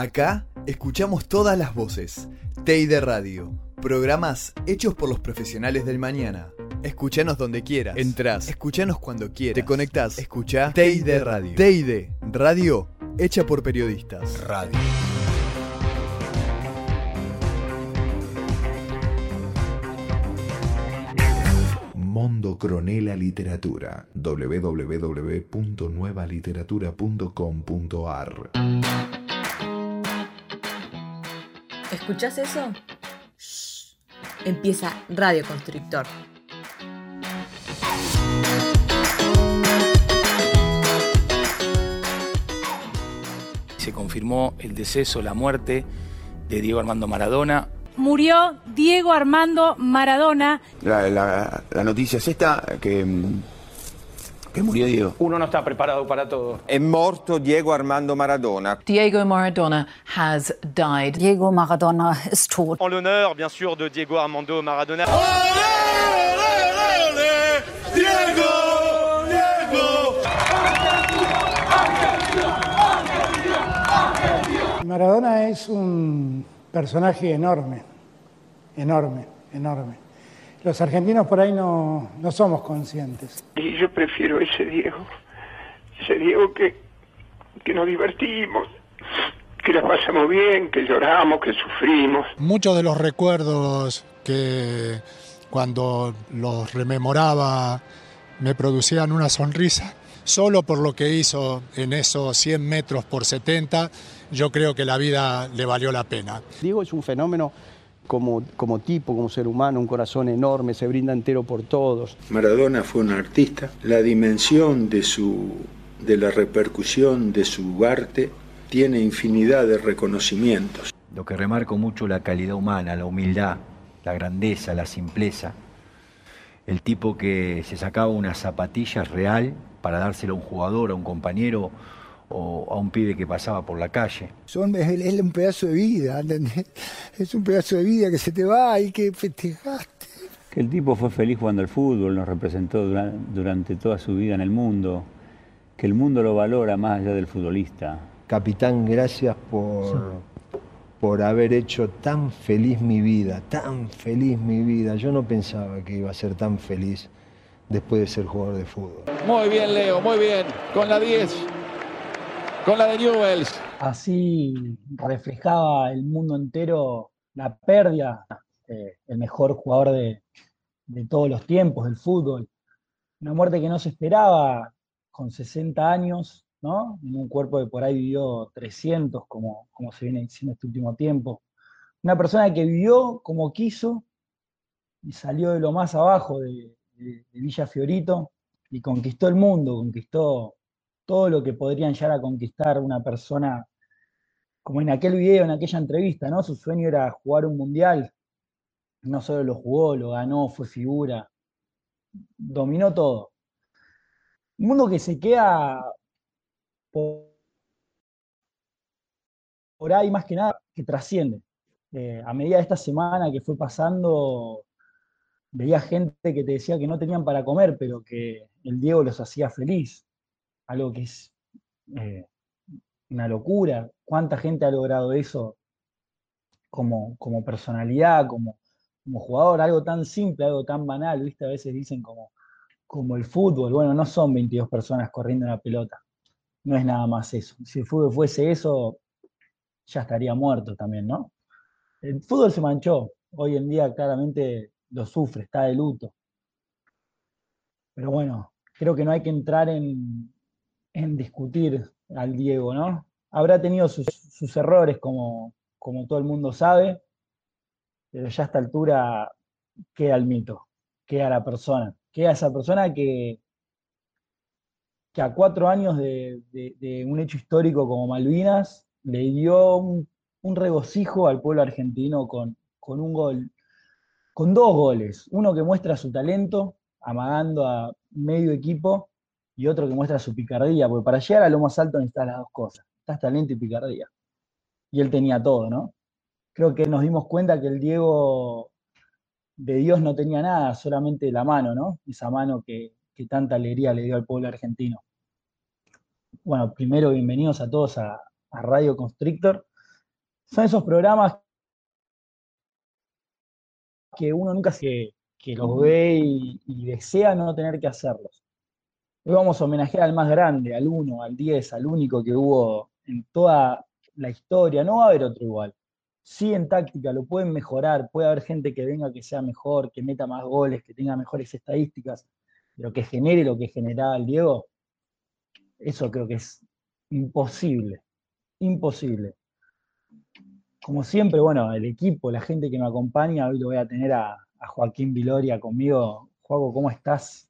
Acá escuchamos todas las voces. Teide Radio. Programas hechos por los profesionales del mañana. Escuchanos donde quieras. Entrás. Escuchanos cuando quieras. Te conectás. Escucha Teide Radio. Teide Radio hecha por periodistas. Radio. Mondo Cronela Literatura. www.nuevaliteratura.com.ar ¿Escuchás eso? Empieza Radio Constrictor. Se confirmó el deceso, la muerte de Diego Armando Maradona. Murió Diego Armando Maradona. La, noticia es esta, que, que murió Diego. Uno no está preparado para todo. Es muerto Diego Armando Maradona. Diego Maradona has died. Diego Maradona is tot. En l'honneur, bien sûr, de Diego Armando Maradona. Diego! Maradona es un personaje enorme, enorme, enorme. Los argentinos por ahí no, no somos conscientes. Y yo prefiero ese Diego, ese Diego que, que nos divertimos, que la pasamos bien, que lloramos, que sufrimos. Muchos de los recuerdos que cuando los rememoraba me producían una sonrisa, solo por lo que hizo en esos 100 metros por 70 yo creo que la vida le valió la pena. Diego es un fenómeno como, como tipo, como ser humano, un corazón enorme, se brinda entero por todos. Maradona fue un artista, la dimensión de, su, de la repercusión de su arte tiene infinidad de reconocimientos. Lo que remarco mucho la calidad humana, la humildad, la grandeza, la simpleza. El tipo que se sacaba unas zapatillas real para dárselo a un jugador, a un compañero o a un pibe que pasaba por la calle. Son, es, un pedazo de vida, Es un pedazo de vida que se te va y que festejaste. Que el tipo fue feliz jugando al fútbol, nos representó durante toda su vida en el mundo, que el mundo lo valora más allá del futbolista. Capitán, gracias por, por haber hecho tan feliz mi vida, tan feliz mi vida. Yo no pensaba que iba a ser tan feliz después de ser jugador de fútbol. Muy bien, Leo, muy bien. Con la 10 con la de Newells. Así reflejaba el mundo entero la pérdida, eh, el mejor jugador de, todos los tiempos del fútbol. Una muerte que no se esperaba con 60 años, ¿no? En un cuerpo que por ahí vivió 300, como, como se viene diciendo este último tiempo. Una persona que vivió como quiso y salió de lo más abajo de Villa Fiorito y conquistó el mundo, conquistó todo lo que podrían llegar a conquistar una persona, como en aquel video, en aquella entrevista, ¿no? Su sueño era jugar un mundial. No solo lo jugó, lo ganó, fue figura. Dominó todo. Un mundo que se queda por, ahí más que nada, que trasciende. Eh, a medida de esta semana que fue pasando, veía gente que te decía que no tenían para comer, pero que el Diego los hacía feliz algo que es eh, una locura. ¿Cuánta gente ha logrado eso como, como personalidad, como, como jugador? Algo tan simple, algo tan banal, ¿viste? A veces dicen como, como el fútbol. Bueno, no son 22 personas corriendo una pelota. No es nada más eso. Si el fútbol fuese eso, ya estaría muerto también, ¿no? El fútbol se manchó. Hoy en día claramente lo sufre, está de luto. Pero bueno, creo que no hay que entrar en, en discutir al Diego, ¿no? Habrá tenido sus, errores, como, como todo el mundo sabe, pero ya a esta altura queda el mito, queda la persona, queda esa persona que, que a cuatro años de, un hecho histórico como Malvinas le dio un, regocijo al pueblo argentino con, con un gol, con dos goles, uno que muestra su talento, amagando a medio equipo, y otro que muestra su picardía, porque para llegar a lo más alto necesitas las dos cosas, estás talento y picardía. Y él tenía todo, ¿no? Creo que nos dimos cuenta que el Diego de Dios no tenía nada, solamente la mano, ¿no? Esa mano que, tanta alegría le dio al pueblo argentino. Bueno, primero bienvenidos a todos a, Radio Constrictor. son esos programas que uno nunca se, que los ve y desea no tener que hacerlos. Hoy vamos a homenajear al más grande, al uno, al 10, al único que hubo en toda la historia. No va a haber otro igual. Sí en táctica, lo pueden mejorar, puede haber gente que venga que sea mejor, que meta más goles, que tenga mejores estadísticas, pero que genere lo que generaba el Diego, eso creo que es imposible, imposible. Como siempre, bueno, el equipo, la gente que me acompaña, hoy lo voy a tener a, Joaquín Viloria conmigo. Juaco, ¿cómo estás?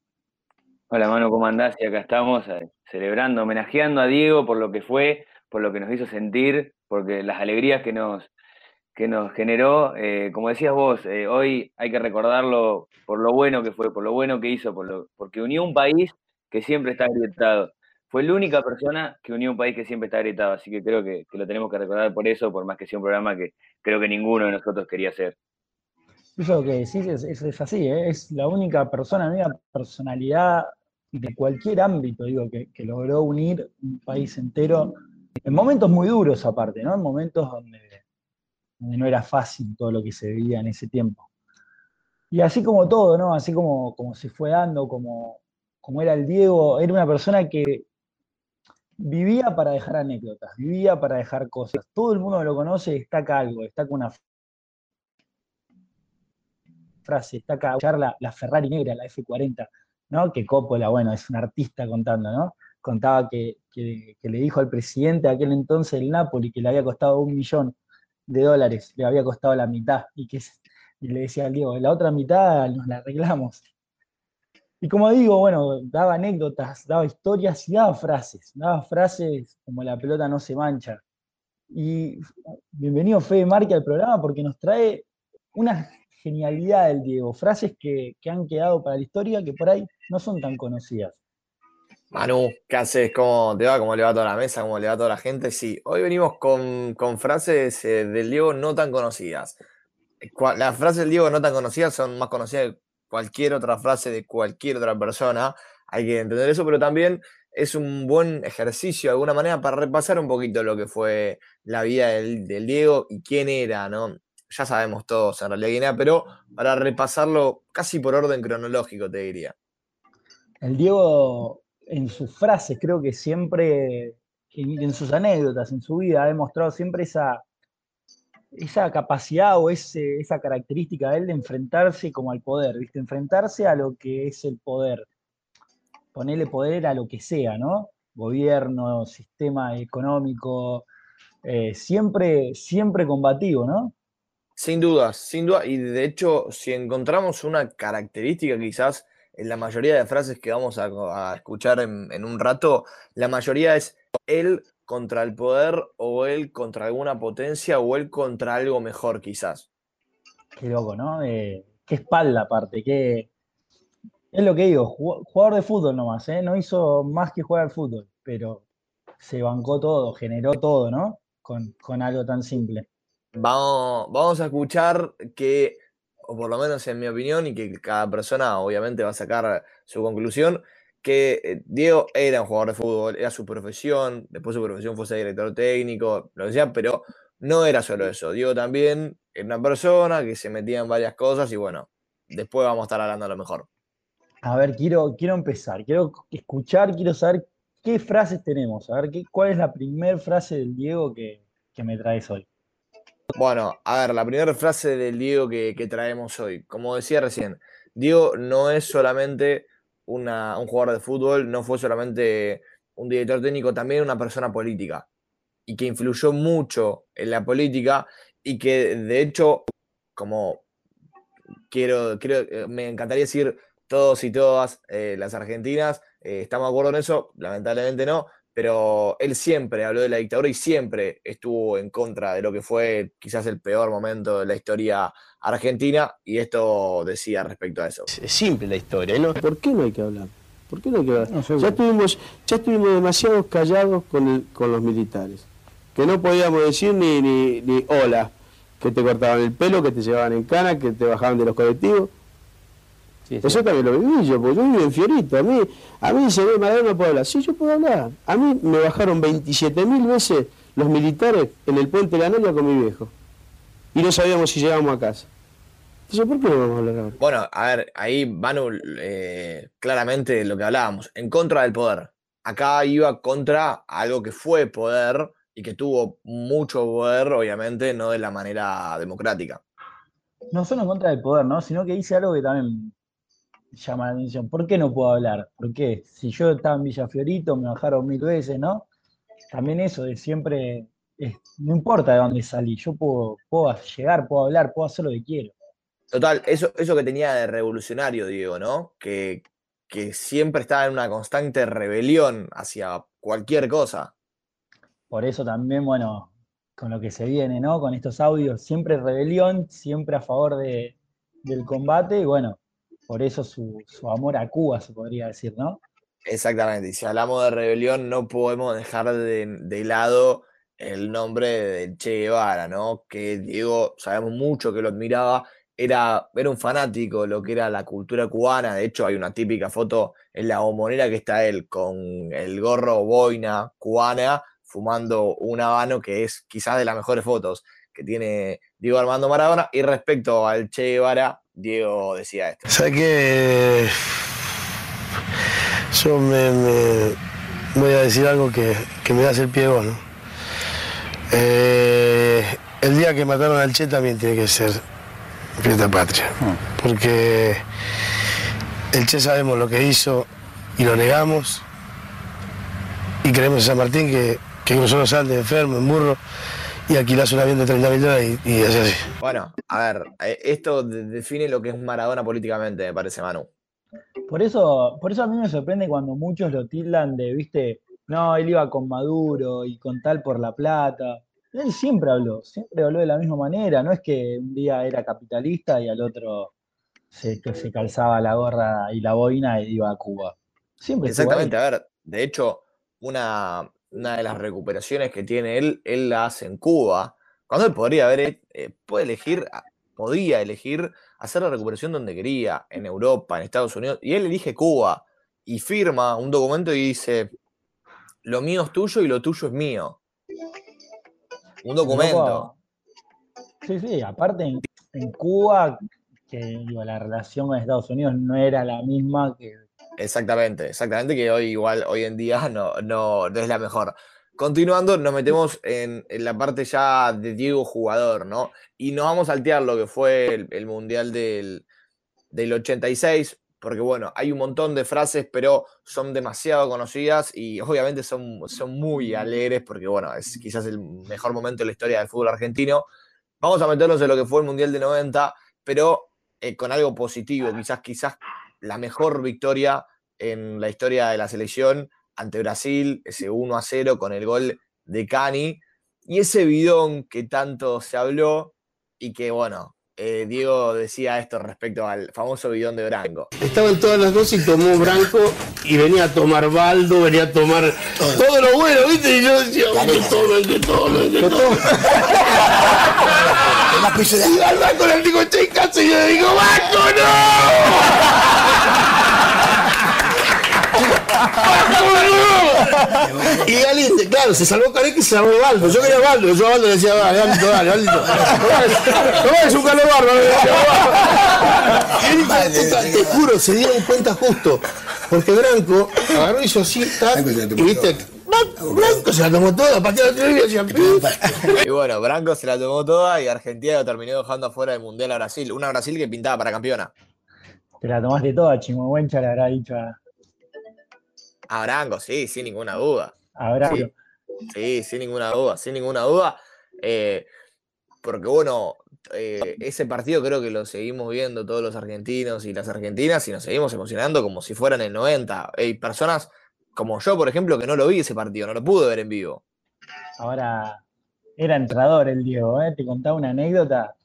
Hola, mano, ¿cómo andás? Y acá estamos eh, celebrando, homenajeando a Diego por lo que fue, por lo que nos hizo sentir, porque las alegrías que nos, que nos generó, eh, como decías vos, eh, hoy hay que recordarlo por lo bueno que fue, por lo bueno que hizo, por lo, porque unió un país que siempre está agrietado. Fue la única persona que unió un país que siempre está agrietado, así que creo que, que lo tenemos que recordar por eso, por más que sea un programa que creo que ninguno de nosotros quería hacer. Eso que decís es, es, así, es la única persona, la única personalidad de cualquier ámbito, digo, que, que, logró unir un país entero en momentos muy duros aparte, ¿no? En momentos donde, no era fácil todo lo que se veía en ese tiempo. Y así como todo, ¿no? Así como, como se fue dando, como, como era el Diego, era una persona que vivía para dejar anécdotas, vivía para dejar cosas. Todo el mundo lo conoce, destaca algo, destaca una frase, destaca la, la Ferrari negra, la F40, Que Coppola, bueno, es un artista contando, ¿no? Contaba que, que, le dijo al presidente de aquel entonces el Napoli que le había costado un millón de dólares, le había costado la mitad, y que le decía al Diego, la otra mitad nos la arreglamos. Y como digo, bueno, daba anécdotas, daba historias y daba frases, daba frases como la pelota no se mancha. Y bienvenido Fede Marque al programa porque nos trae una genialidad del Diego, frases que, que, han quedado para la historia que por ahí no son tan conocidas. Manu, ¿qué haces? ¿Cómo te va? ¿Cómo le va toda la mesa? ¿Cómo le va toda la gente? Sí, hoy venimos con, frases eh, del Diego no tan conocidas. Las frases del Diego no tan conocidas son más conocidas que cualquier otra frase de cualquier otra persona. Hay que entender eso, pero también es un buen ejercicio de alguna manera para repasar un poquito lo que fue la vida del, del Diego y quién era, ¿no? ya sabemos todos en realidad quién era, pero para repasarlo casi por orden cronológico, te diría. El Diego, en sus frases, creo que siempre, en sus anécdotas, en su vida, ha demostrado siempre esa, esa capacidad o esa característica de él de enfrentarse como al poder, ¿viste? Enfrentarse a lo que es el poder. Ponerle poder a lo que sea, ¿no? Gobierno, sistema económico, eh, siempre, siempre combativo, ¿no? Sin dudas, sin duda. Y de hecho, si encontramos una característica quizás en la mayoría de frases que vamos a, a escuchar en, en, un rato, la mayoría es él contra el poder o él contra alguna potencia o él contra algo mejor quizás. Qué loco, ¿no? Eh, qué espalda aparte, qué... Es lo que digo, jugador de fútbol nomás, ¿eh? No hizo más que jugar al fútbol, pero se bancó todo, generó todo, ¿no? Con, con algo tan simple vamos, vamos a escuchar que, o por lo menos en mi opinión, y que cada persona obviamente va a sacar su conclusión, que eh, Diego era un jugador de fútbol, era su profesión, después su profesión fue ser director técnico, lo que pero no era solo eso. Diego también era una persona que se metía en varias cosas y bueno, después vamos a estar hablando a lo mejor. A ver, quiero, quiero empezar, quiero escuchar, quiero saber qué frases tenemos, a ver qué, cuál es la primera frase del Diego que, que me traes hoy. Bueno, a ver, la primera frase del Diego que, que, traemos hoy. Como decía recién, Diego no es solamente una, un jugador de fútbol, no fue solamente un director técnico, también una persona política. Y que influyó mucho en la política y que de hecho, como quiero, quiero me encantaría decir todos y todas eh, las argentinas, eh, estamos de acuerdo en eso, lamentablemente no, pero él siempre habló de la dictadura y siempre estuvo en contra de lo que fue quizás el peor momento de la historia argentina y esto decía respecto a eso. Es simple la historia, ¿no? ¿Por qué no hay que hablar? ¿Por qué no hay que hablar? No, ya, estuvimos, ya estuvimos demasiado callados con, el, con los militares, que no podíamos decir ni, ni, ni hola, que te cortaban el pelo, que te llevaban en cana, que te bajaban de los colectivos. Sí, sí. Eso también lo viví yo, porque yo vivo en Fiorito. A mí, a mí se ve Maradona no puedo hablar. Sí, yo puedo hablar. A mí me bajaron 27 mil veces los militares en el puente de la Noria con mi viejo. Y no sabíamos si llegábamos a casa. Entonces, ¿por qué no vamos a hablar ahora? Bueno, a ver, ahí Manu, eh, claramente lo que hablábamos, en contra del poder. Acá iba contra algo que fue poder y que tuvo mucho poder, obviamente, no de la manera democrática. No solo en contra del poder, ¿no? Sino que hice algo que también llama la atención. ¿Por qué no puedo hablar? ¿Por qué? Si yo estaba en Villafiorito, me bajaron mil veces, ¿no? También eso de siempre, no importa de dónde salí, yo puedo, puedo llegar, puedo hablar, puedo hacer lo que quiero. Total, eso, eso que tenía de revolucionario, Diego, ¿no? Que, que siempre estaba en una constante rebelión hacia cualquier cosa. Por eso también, bueno, con lo que se viene, ¿no? Con estos audios, siempre rebelión, siempre a favor de, del combate, y bueno, por eso su, amor a Cuba, se podría decir, ¿no? Exactamente, y si hablamos de rebelión, no podemos dejar de, lado el nombre de Che Guevara, ¿no? Que Diego, sabemos mucho que lo admiraba, era, un fanático de lo que era la cultura cubana. De hecho, hay una típica foto en la bombonera que está él con el gorro boina cubana fumando un habano que es quizás de las mejores fotos que tiene Diego Armando Maradona. Y respecto al Che Guevara, Diego decía esto. ¿Sabes qué? Yo me, voy a decir algo que, me da el pie ¿no? Eh, el día que mataron al Che también tiene que ser fiesta patria. Porque el Che sabemos lo que hizo y lo negamos. Y creemos en San Martín que, que cruzó los Andes enfermo, en burro, y alquilás un avión de 30 mil dólares y, y es así. Bueno, a ver, eh, esto define lo que es Maradona políticamente, me parece, Manu. Por eso, por eso a mí me sorprende cuando muchos lo tildan de, viste, no, él iba con Maduro y con tal por la plata. Él siempre habló, siempre habló de la misma manera, no es que un día era capitalista y al otro se, se calzaba la gorra y la boina y iba a Cuba. Siempre Exactamente, a ver, de hecho, una, una de las recuperaciones que tiene él, él la hace en Cuba, cuando él podría haber, eh, puede elegir, ah, podía elegir hacer la recuperación donde quería, en Europa, en Estados Unidos, y él elige Cuba y firma un documento y dice, lo mío es tuyo y lo tuyo es mío. Un documento. Sí, sí, aparte en, Cuba, que la relación con Estados Unidos no era la misma que. Exactamente, exactamente, que hoy igual, hoy en día no, no, es la mejor. Continuando, nos metemos en, la parte ya de Diego jugador, ¿no? Y nos vamos a saltear lo que fue el, Mundial del, del 86, porque bueno, hay un montón de frases, pero son demasiado conocidas y obviamente son, son muy alegres, porque bueno, es quizás el mejor momento de la historia del fútbol argentino. Vamos a meternos en lo que fue el Mundial de 90, pero eh, con algo positivo, quizás, quizás la mejor victoria en la historia de la selección ante Brasil, ese 1 a 0 con el gol de Cani, y ese bidón que tanto se habló y que bueno, eh, Diego decía esto respecto al famoso bidón de Branco. Estaban todas las dos y tomó Branco y venía a tomar Baldo, venía a tomar todo, lo bueno, ¿viste? Y yo decía, que tomen, que tomen, que tomen. y al Branco le digo, che, y yo le digo, ¡Banco, no! Y Galindo, claro, se salvó Careca y se salvó Baldo. Yo quería Baldo, yo a Baldo le decía, dale, Galindo, dale, Galindo. No es un calor bárbaro. Te juro, se dieron cuenta justo. Porque Branco agarró y hizo así, y viste, Branco se la tomó toda, pateó la televisión y bueno, Branco se la tomó toda y Argentina lo terminó dejando afuera del Mundial a Brasil. Una Brasil que pintaba para campeona. Te la tomaste toda, Chihuahuencha le habrá dicho a, a Branco, sí, sin ninguna duda. A Branco. Sí, sin ninguna duda, sin ninguna duda. Eh, porque bueno, eh, ese partido creo que lo seguimos viendo todos los argentinos y las argentinas y nos seguimos emocionando como si fueran el 90. Hay personas como yo, por ejemplo, que no lo vi ese partido, no lo pude ver en vivo. Ahora, era entrador el Diego, ¿eh? te contaba una anécdota.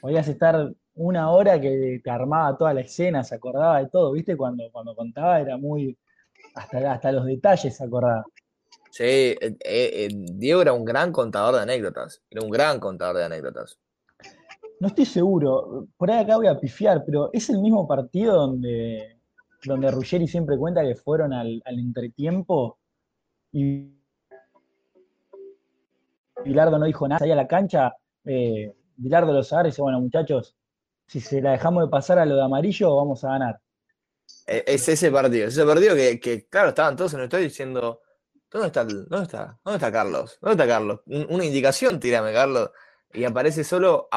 Podías estar una hora que te armaba toda la escena, se acordaba de todo, ¿viste? Cuando, cuando contaba era muy, hasta, hasta los detalles se acordaba. Sí, eh, eh, eh, Diego era un gran contador de anécdotas. Era un gran contador de anécdotas. No estoy seguro, por ahí acá voy a pifiar, pero es el mismo partido donde, donde Ruggeri siempre cuenta que fueron al, al entretiempo y Bilardo no dijo nada, salía a la cancha, eh, Bilardo los agarra y dice, bueno muchachos, si se la dejamos de pasar a lo de amarillo, vamos a ganar. E, Es ese partido, es ese partido que, que, claro, estaban todos en el estadio diciendo, ¿dónde está, dónde está, dónde está Carlos? ¿Dónde está Carlos? Un- Una indicación, tírame, Carlos. Y aparece solo,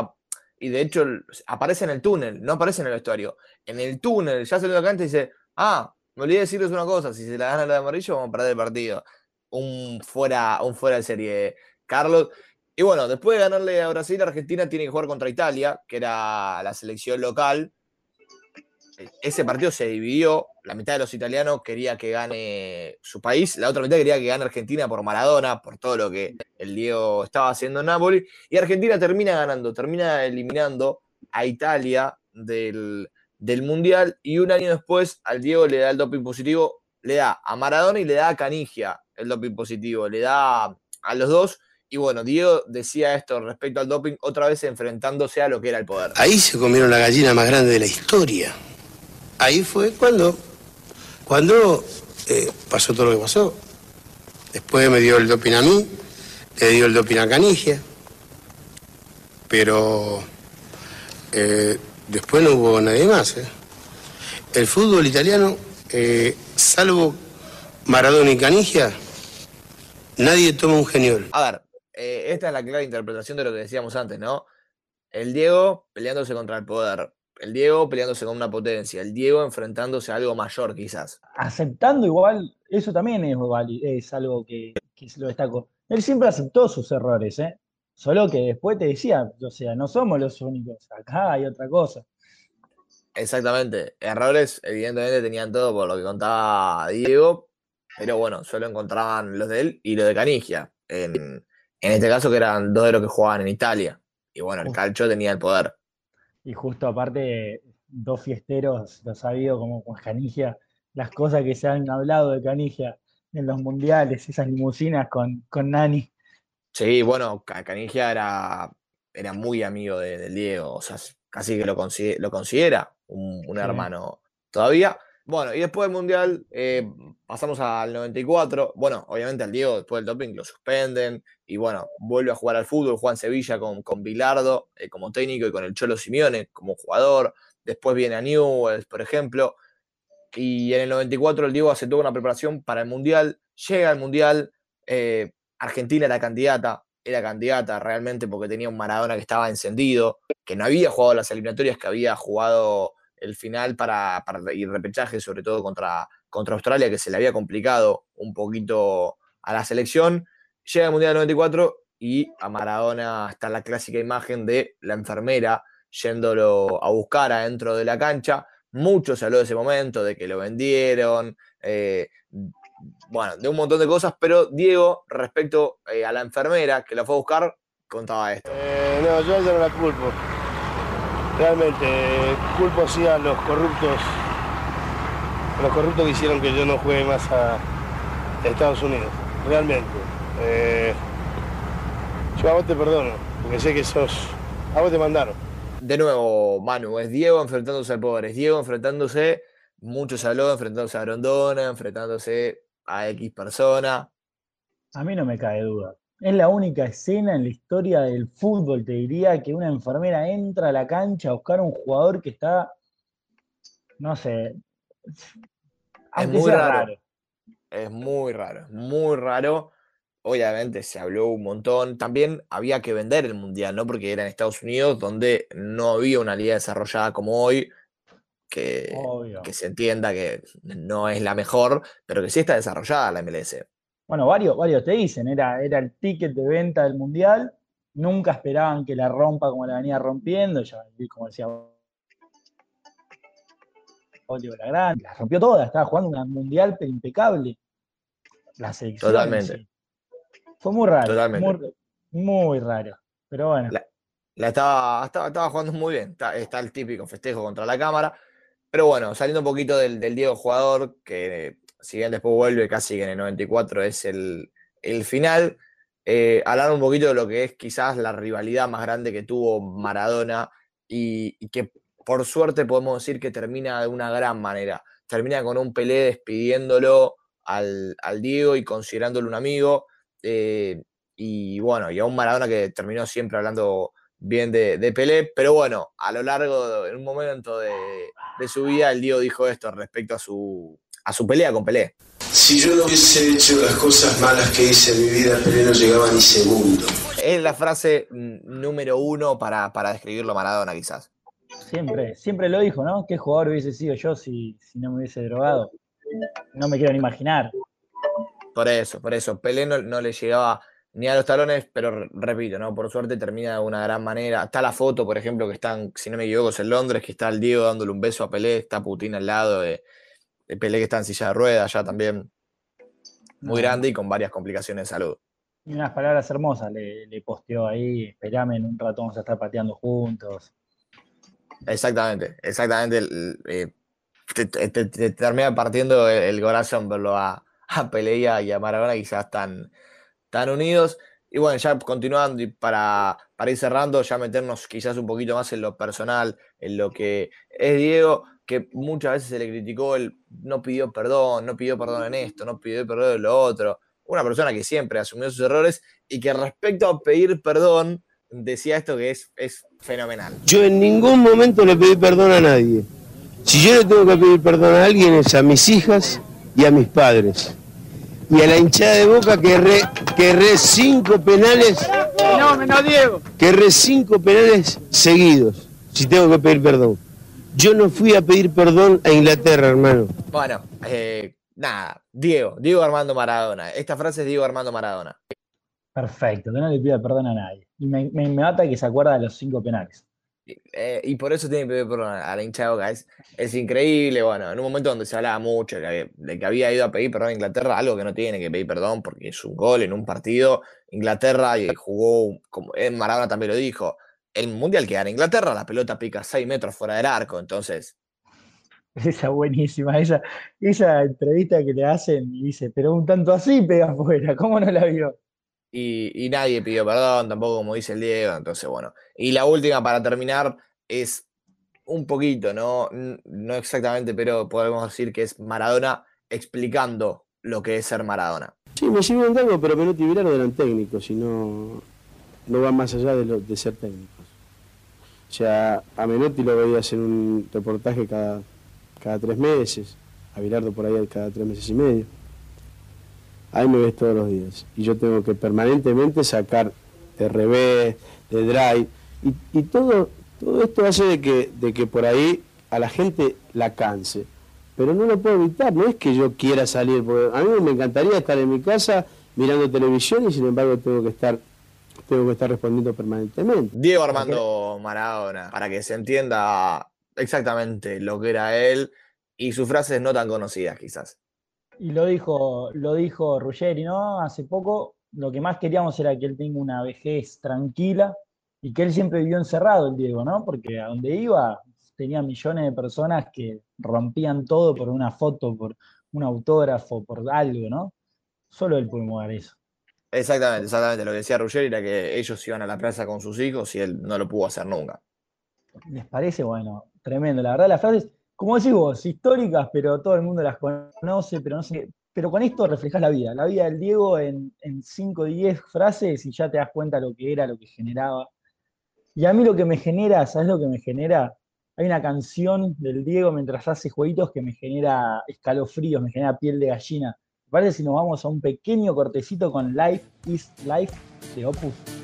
y de hecho aparece en el túnel, no aparece en el vestuario. En el túnel, ya de la cancha y dice, ah, me olvidé decirles una cosa, si se la gana la de amarillo, vamos a perder el partido. Un fuera, un fuera de serie, Carlos. Y bueno, después de ganarle a Brasil, Argentina tiene que jugar contra Italia, que era la selección local. Ese partido se dividió. La mitad de los italianos quería que gane su país, la otra mitad quería que gane Argentina por Maradona, por todo lo que el Diego estaba haciendo en Nápoles. Y Argentina termina ganando, termina eliminando a Italia del, del Mundial. Y un año después al Diego le da el doping positivo, le da a Maradona y le da a Canigia el doping positivo, le da a los dos. Y bueno, Diego decía esto respecto al doping, otra vez enfrentándose a lo que era el poder. Ahí se comieron la gallina más grande de la historia. Ahí fue cuando, cuando eh, pasó todo lo que pasó. Después me dio el doping a mí, le dio el doping a Canigia, pero eh, después no hubo nadie más. eh. El fútbol italiano, salvo Maradona y Canigia, nadie toma un geniol. A ver, esta es la clara interpretación de lo que decíamos antes, ¿no? El Diego peleándose contra el poder, el Diego peleándose con una potencia, el Diego enfrentándose a algo mayor quizás. Aceptando igual, eso también es, es algo que, que se lo destaco. Él siempre aceptó sus errores, ¿eh? Solo que después te decía, o sea, no somos los únicos, acá hay otra cosa. Exactamente, errores evidentemente tenían todo por lo que contaba Diego, pero bueno, solo encontraban los de él y los de Canigia, en, en este caso que eran dos de los que jugaban en Italia. Y bueno, el calcio tenía el poder. Y justo aparte, dos fiesteros, lo sabido como con Canigia, las cosas que se han hablado de Canigia en los mundiales, esas limusinas con, con Nani. Sí, bueno, Ca- Canigia era, era muy amigo de- Diego, o sea, casi que lo, lo considera un, un Sí. hermano todavía. Bueno, y después del Mundial eh, pasamos al 94. Bueno, obviamente al Diego después del doping lo suspenden y bueno, vuelve a jugar al fútbol, juega Sevilla con, con Bilardo eh, como técnico y con el Cholo Simeone como jugador. Después viene a Newell's, por ejemplo. Y en el 94 el Diego hace toda una preparación para el Mundial. Llega al Mundial. eh, Argentina era candidata. Era candidata realmente porque tenía un Maradona que estaba encendido, que no había jugado las eliminatorias, que había jugado el final para, para y repechaje, sobre todo contra, contra Australia, que se le había complicado un poquito a la selección. Llega el Mundial del 94 y a Maradona está la clásica imagen de la enfermera yéndolo a buscar adentro de la cancha. Mucho se habló de ese momento, de que lo vendieron, eh, bueno, de un montón de cosas, pero Diego, respecto eh, a la enfermera que la fue a buscar, contaba esto. Eh, no, yo no la culpo. Realmente, culpo sí a los corruptos. a los corruptos que hicieron que yo no juegue más a Estados Unidos. Realmente. Eh, yo a vos te perdono, porque sé que sos. A vos te mandaron. De nuevo, Manu, es Diego enfrentándose al poder, es Diego enfrentándose, mucho se habló, enfrentándose a Grondona, enfrentándose a X persona. A mí no me cae duda. Es la única escena en la historia del fútbol, te diría, que una enfermera entra a la cancha a buscar a un jugador que está, no sé, Es muy raro. raro. Es muy raro, es muy raro. Obviamente se habló un montón. También había que vender el mundial, ¿no? Porque era en Estados Unidos, donde no había una liga desarrollada como hoy, que, que se entienda que no es la mejor, pero que sí está desarrollada la MLS. Bueno, varios, varios te dicen, era, era el ticket de venta del mundial, nunca esperaban que la rompa como la venía rompiendo, ya, como decía Oliver la Grande, la rompió toda, estaba jugando un mundial pero impecable. La selección. en Totalmente. sí. Fue muy raro, Totalmente. muy, muy raro. Pero bueno, La, la estaba, estaba, estaba jugando muy bien. Está, está el típico festejo contra la cámara. Pero bueno, saliendo un poquito del, del Diego jugador, que si bien después vuelve casi que en el 94 es el, el final, eh, hablar un poquito de lo que es quizás la rivalidad más grande que tuvo Maradona y, que por suerte podemos decir que termina de una gran manera. Termina con un Pelé despidiéndolo al, al Diego y considerándolo un amigo. Eh, y bueno, y a un Maradona que terminó siempre hablando bien de, de Pelé, pero bueno, a lo largo, de, en un momento de, de, su vida, el Diego dijo esto respecto a su, a su pelea con Pelé. Si yo no hubiese hecho las cosas malas que hice en mi vida, Pelé no llegaba ni segundo. Es la frase número uno para, para describirlo Maradona, quizás. Siempre, siempre lo dijo, ¿no? ¿Qué jugador hubiese sido yo si, si no me hubiese drogado? No me quiero ni imaginar. Por eso, por eso. Pelé no, no le llegaba ni a los talones, pero repito, ¿no? Por suerte termina de una gran manera. Está la foto, por ejemplo, que están, si no me equivoco, es en Londres, que está el Diego dándole un beso a Pelé, está Putin al lado de, de Pelé que está en silla de ruedas, ya también muy grande y con varias complicaciones de salud. Y unas palabras hermosas le, le posteó ahí, esperame en un rato vamos a estar pateando juntos. Exactamente, exactamente. Eh, te, te, te, termina partiendo el, el corazón verlo a, a Pelé y a Maradona quizás tan, tan unidos. Y bueno, ya continuando y para, para ir cerrando, ya meternos quizás un poquito más en lo personal, en lo que es Diego, que muchas veces se le criticó, él no pidió perdón, no pidió perdón en esto, no pidió perdón en lo otro. Una persona que siempre asumió sus errores y que respecto a pedir perdón, decía esto que es, es fenomenal. Yo en ningún momento le pedí perdón a nadie. Si yo le tengo que pedir perdón a alguien es a mis hijas y a mis padres y a la hinchada de boca que erré, que erré cinco penales. Fenómeno, Diego. Que erré cinco penales seguidos, si tengo que pedir perdón. Yo no fui a pedir perdón a Inglaterra, hermano. Bueno, eh, nada, Diego, Diego Armando Maradona. Esta frase es Diego Armando Maradona. Perfecto, que no le pida perdón a nadie. Y me, me, me mata que se acuerda de los cinco penales. Eh, y por eso tiene que pedir perdón a la hincha de Boca. Es, es, increíble, bueno, en un momento donde se hablaba mucho de que, de que, había ido a pedir perdón a Inglaterra, algo que no tiene que pedir perdón porque es un gol en un partido. Inglaterra jugó, como Maradona también lo dijo, el mundial que gana Inglaterra, la pelota pica 6 metros fuera del arco, entonces. Esa buenísima, esa, esa entrevista que le hacen y dice, pero un tanto así pega afuera, ¿cómo no la vio? Y, y, nadie pidió perdón, tampoco como dice el Diego, entonces bueno. Y la última para terminar es un poquito, ¿no? No exactamente, pero podemos decir que es Maradona explicando lo que es ser Maradona. Sí, me sirve un algo, pero Menotti y Bilardo eran técnicos y no, no van más allá de, lo, de ser técnicos. O sea, a Menotti lo veías en un reportaje cada, cada tres meses, a Bilardo por ahí cada tres meses y medio ahí me ves todos los días. Y yo tengo que permanentemente sacar de revés, de drive, y, y, todo, todo esto hace de que, de que por ahí a la gente la canse. Pero no lo puedo evitar, no es que yo quiera salir, porque a mí me encantaría estar en mi casa mirando televisión y sin embargo tengo que estar tengo que estar respondiendo permanentemente. Diego Armando Maradona, para que se entienda exactamente lo que era él y sus frases no tan conocidas quizás. Y lo dijo, lo dijo Ruggeri, ¿no? Hace poco, lo que más queríamos era que él tenga una vejez tranquila y que él siempre vivió encerrado, el Diego, ¿no? Porque a donde iba tenía millones de personas que rompían todo por una foto, por un autógrafo, por algo, ¿no? Solo él puede mover eso. Exactamente, exactamente. Lo que decía Ruggeri era que ellos iban a la plaza con sus hijos y él no lo pudo hacer nunca. ¿Les parece? Bueno, tremendo. La verdad, las frases como decís vos, históricas, pero todo el mundo las conoce, pero no sé, pero con esto reflejas la vida, la vida del Diego en 5 o 10 frases y ya te das cuenta lo que era, lo que generaba. Y a mí lo que me genera, ¿sabes lo que me genera? Hay una canción del Diego mientras hace jueguitos que me genera escalofríos, me genera piel de gallina. Parece si nos vamos a un pequeño cortecito con Life is Life de Opus.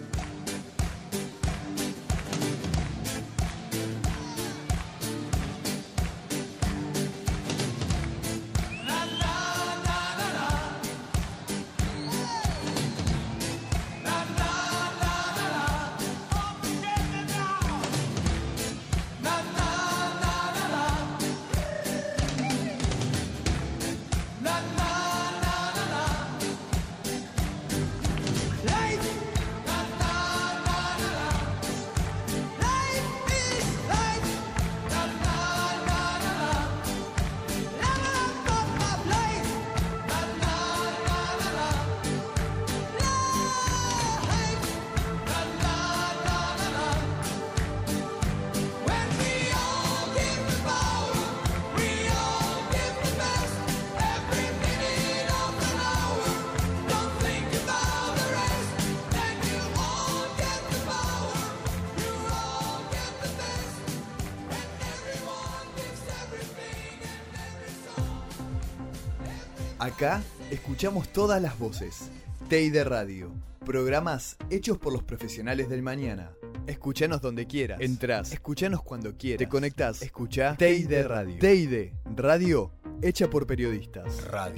Escuchamos todas las voces. Teide Radio. Programas hechos por los profesionales del mañana. Escuchanos donde quieras. Entrás. Escuchanos cuando quieras. Te conectás. Escucha Teide Radio. Teide Radio hecha por periodistas. Radio.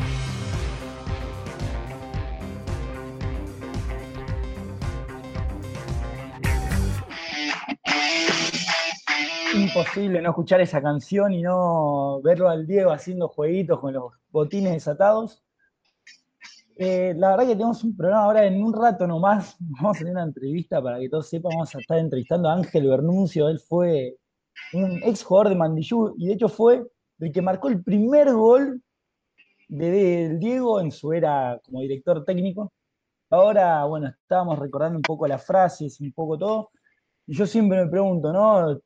Imposible no escuchar esa canción y no verlo al Diego haciendo jueguitos con los botines desatados. Eh, la verdad que tenemos un programa ahora en un rato nomás. Vamos a tener una entrevista para que todos sepan. Vamos a estar entrevistando a Ángel Bernuncio. Él fue un ex jugador de Mandillú y de hecho fue el que marcó el primer gol de Diego en su era como director técnico. Ahora, bueno, estábamos recordando un poco las frases, un poco todo. Y yo siempre me pregunto, ¿no?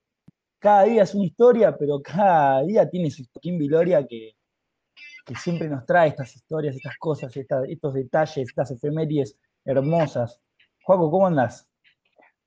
Cada día es una historia, pero cada día tiene su Kim Viloria que, que siempre nos trae estas historias, estas cosas, estos detalles, estas efemérides hermosas. Juaco, ¿cómo andás?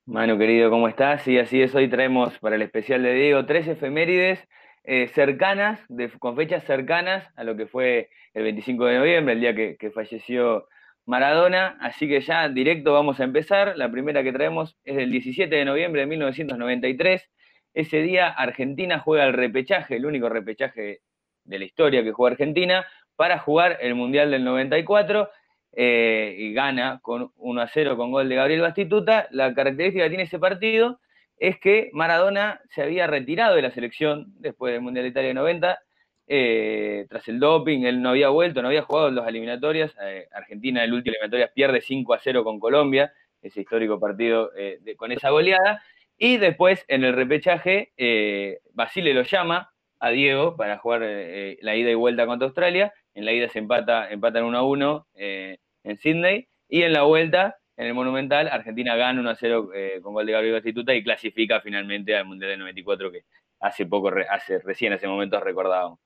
Manu, querido, ¿cómo estás? Y así es, hoy traemos para el especial de Diego tres efemérides eh, cercanas, con fechas cercanas a lo que fue el 25 de noviembre, el día que, falleció Maradona. Así que ya directo vamos a empezar. La primera que traemos es del 17 de noviembre de 1993. Ese día Argentina juega el repechaje, el único repechaje de la historia que juega Argentina para jugar el Mundial del 94 eh, y gana con 1 a 0 con gol de Gabriel Bastituta. La característica que tiene ese partido es que Maradona se había retirado de la selección después del Mundial de Italia 90, eh, tras el doping, él no había vuelto, no había jugado en las eliminatorias. Eh, Argentina en la última eliminatoria pierde 5 a 0 con Colombia, ese histórico partido con esa goleada. Y después en el repechaje, Basile lo llama a Diego para jugar eh, la ida y vuelta contra Australia. En la ida se empata, empatan 1 a 1 eh, en Sydney. Y en la vuelta, en el Monumental, Argentina gana 1 a 0 eh, con gol de Gabriel y clasifica finalmente al Mundial del 94 que hace poco, hace, recién ese momento recordábamos.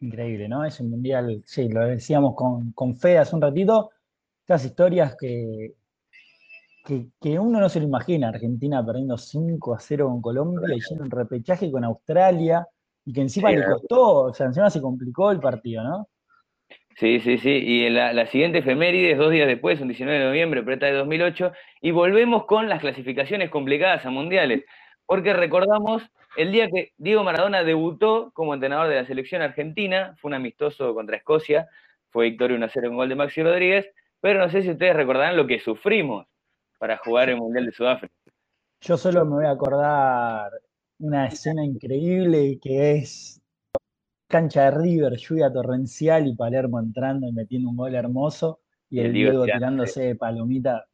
Increíble, ¿no? Ese mundial, sí, lo decíamos con, con fe hace un ratito, estas historias que, que, que, uno no se lo imagina, Argentina perdiendo 5 a 0 con Colombia y yendo en repechaje con Australia, y que encima le costó, o sea, encima se complicó el partido, ¿no? Sí, sí, sí. Y la, la siguiente efeméride es dos días después, un 19 de noviembre, preta de 2008, y volvemos con las clasificaciones complicadas a mundiales, porque recordamos el día que Diego Maradona debutó como entrenador de la selección argentina, fue un amistoso contra Escocia, fue victoria 1-0 en gol de Maxi Rodríguez, pero no sé si ustedes recordarán lo que sufrimos para jugar el Mundial de Sudáfrica. Yo solo me voy a acordar una escena increíble que es cancha de River, lluvia torrencial y Palermo entrando y metiendo un gol hermoso y el, Diego tirándose de palomita.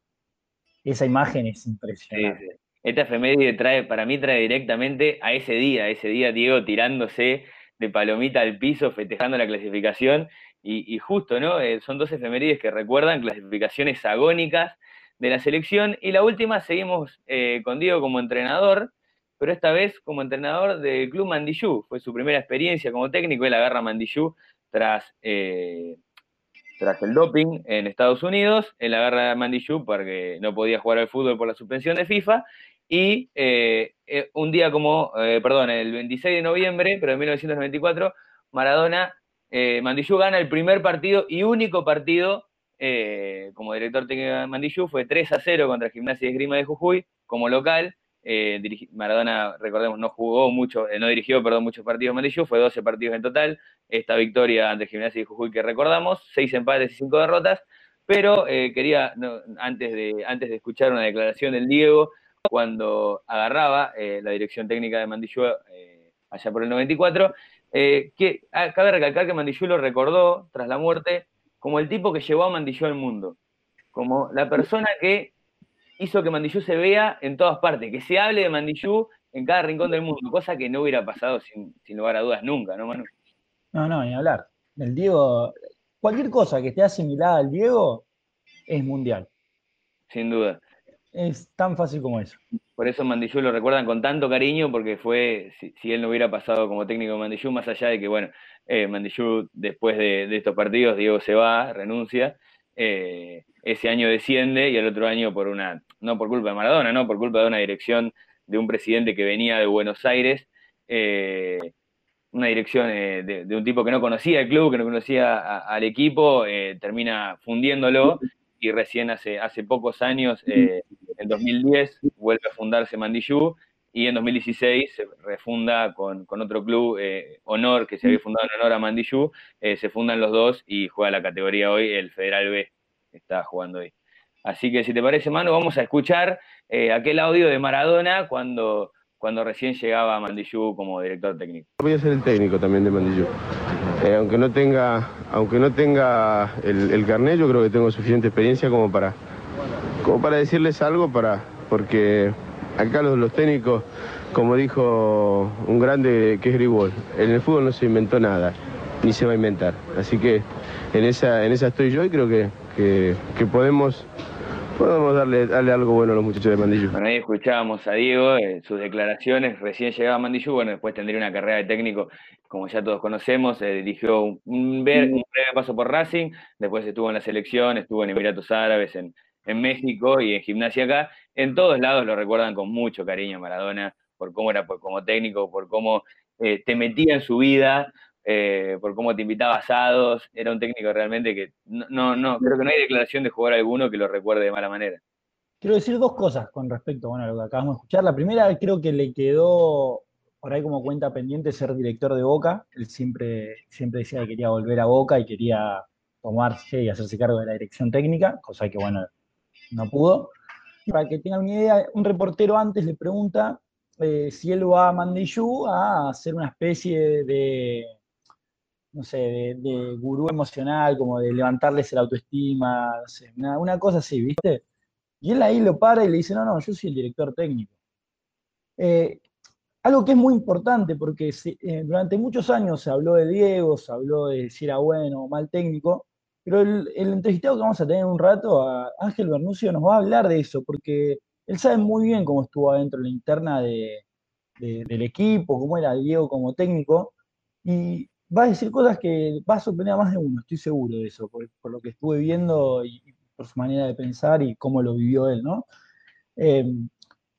Esa imagen es impresionante. Esta efeméride trae, para mí trae directamente a ese día, ese día Diego tirándose de palomita al piso, festejando la clasificación. Y, justo, ¿no? Eh, son dos efemérides que recuerdan clasificaciones agónicas de la selección. Y la última, seguimos eh, con Diego como entrenador, pero esta vez como entrenador del club Mandillú. Fue su primera experiencia como técnico, él agarra Mandillú tras, eh, tras el doping en Estados Unidos, él agarra a Mandillú porque no podía jugar al fútbol por la suspensión de FIFA, y eh, eh, un día como, perdón, el 26 de noviembre, pero de 1994, Maradona, Mandillú gana el primer partido y único partido como director técnico de Mandillú, fue 3 a 0 contra Gimnasia y Esgrima de Jujuy como local, eh, Maradona, recordemos, no jugó mucho, eh, no dirigió, perdón, muchos partidos Mandillú, fue 12 partidos en total. Esta victoria ante Gimnasia y Jujuy que recordamos, 6 empates y 5 derrotas. Pero eh, quería, antes, de, antes de escuchar una declaración del Diego, cuando agarraba la dirección técnica de Mandillú allá por el 94, que ah, cabe recalcar que Mandillú lo recordó tras la muerte como el tipo que llevó a Mandillú al mundo, como la persona que hizo que Mandillú se vea en todas partes, que se hable de Mandillú en cada rincón del mundo, cosa que no hubiera pasado sin, lugar a dudas nunca, ¿no, Manu? No, no, ni hablar. El Diego, cualquier cosa que esté asimilada al Diego es mundial. Sin duda. Es tan fácil como eso. Por eso Mandillú lo recuerdan con tanto cariño, porque fue, si, él no hubiera pasado como técnico de Mandillú, más allá de que, bueno, eh, Mandillú después de, de, estos partidos, Diego se va, renuncia, eh, ese año desciende y el otro año por una, no por culpa de Maradona, no, por culpa de una dirección de un presidente que venía de Buenos Aires, eh, una dirección de, un tipo que no conocía el club, que no conocía al equipo, termina fundiéndolo y recién hace, hace pocos años, en 2010, vuelve a fundarse Mandillú y en 2016 se refunda con, otro club, eh, Honor, que se había fundado en honor a Mandillú, eh, se fundan los dos y juega la categoría hoy, el Federal B, está jugando hoy. Así que si te parece, Manu, vamos a escuchar eh, aquel audio de Maradona cuando, cuando recién llegaba a Mandillú como director técnico. Voy a ser el técnico también de Mandillú. aunque no tenga, aunque no tenga el, el carnet, yo creo que tengo suficiente experiencia como para, como para decirles algo, para, porque acá los, técnicos, como dijo un grande que es Gribol, en el fútbol no se inventó nada, ni se va a inventar. Así que en esa, en esa estoy yo y creo que, que, podemos, podemos darle, darle algo bueno a los muchachos de Mandillú. Bueno, ahí escuchábamos a Diego, eh, sus declaraciones, recién llegaba a bueno, después tendría una carrera de técnico, como ya todos conocemos, eh, dirigió un, un, breve paso por Racing, después estuvo en la selección, estuvo en Emiratos Árabes, en, en México y en gimnasia acá, en todos lados lo recuerdan con mucho cariño Maradona, por cómo era como técnico, por cómo eh, te metía en su vida, eh, por cómo te invitaba a asados, era un técnico realmente que no, no, creo que no hay declaración de jugador alguno que lo recuerde de mala manera. Quiero decir dos cosas con respecto bueno, a lo que acabamos de escuchar. La primera, creo que le quedó por ahí como cuenta pendiente ser director de Boca. Él siempre, siempre decía que quería volver a Boca y quería tomarse y hacerse cargo de la dirección técnica, cosa que, bueno, no pudo. Para que tengan una idea, un reportero antes le pregunta eh, si él va a Mandillú a hacer una especie de, no sé, de, gurú emocional, como de levantarles el autoestima, una, cosa así, ¿viste? Y él ahí lo para y le dice, no, no, yo soy el director técnico. Eh, algo que es muy importante, porque eh, durante muchos años se habló de Diego, se habló de si era bueno o mal técnico, pero el, entrevistado que vamos a tener en un rato, Ángel Bernucio, nos va a hablar de eso, porque él sabe muy bien cómo estuvo adentro la interna del equipo, cómo era Diego como técnico, y va a decir cosas que va a sorprender a más de uno, estoy seguro de eso, por, lo que estuve viendo y, por su manera de pensar y cómo lo vivió él, ¿no? Em,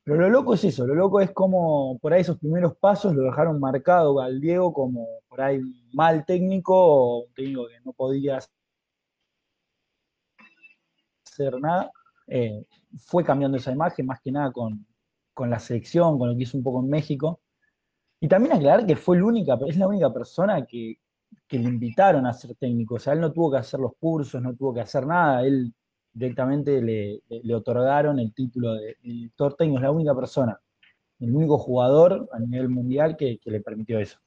pero lo loco es eso, lo loco es cómo por ahí esos primeros pasos lo dejaron marcado al Diego como por ahí mal técnico o un técnico que no podía hacer nada, eh, fue cambiando esa imagen más que nada con, la selección, con lo que hizo un poco en México. Y también aclarar que fue la única, es la única persona que, le invitaron a ser técnico. O sea, él no tuvo que hacer los cursos, no tuvo que hacer nada. Él directamente le, otorgaron el título de director técnico. Es la única persona, el único jugador a nivel mundial que, le permitió eso.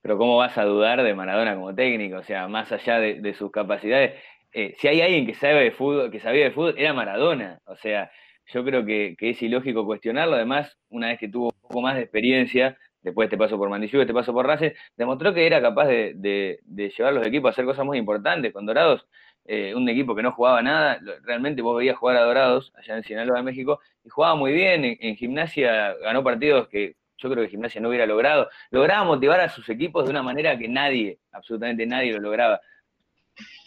Pero ¿cómo vas a dudar de Maradona como técnico? O sea, más allá de sus capacidades, eh, si hay alguien que sabe de fútbol, que sabía de fútbol, era Maradona. O sea, yo creo que, es ilógico cuestionarlo. Además, una vez que tuvo un poco más de experiencia, después de este paso por Mandillú, este paso por Racing, demostró que era capaz de, llevar los equipos a hacer cosas muy importantes. Con Dorados, eh, un equipo que no jugaba nada, realmente vos veías jugar a Dorados allá en Sinaloa de México y jugaba muy bien. En, gimnasia ganó partidos que yo creo que gimnasia no hubiera logrado. Lograba motivar a sus equipos de una manera que nadie, absolutamente nadie lo lograba.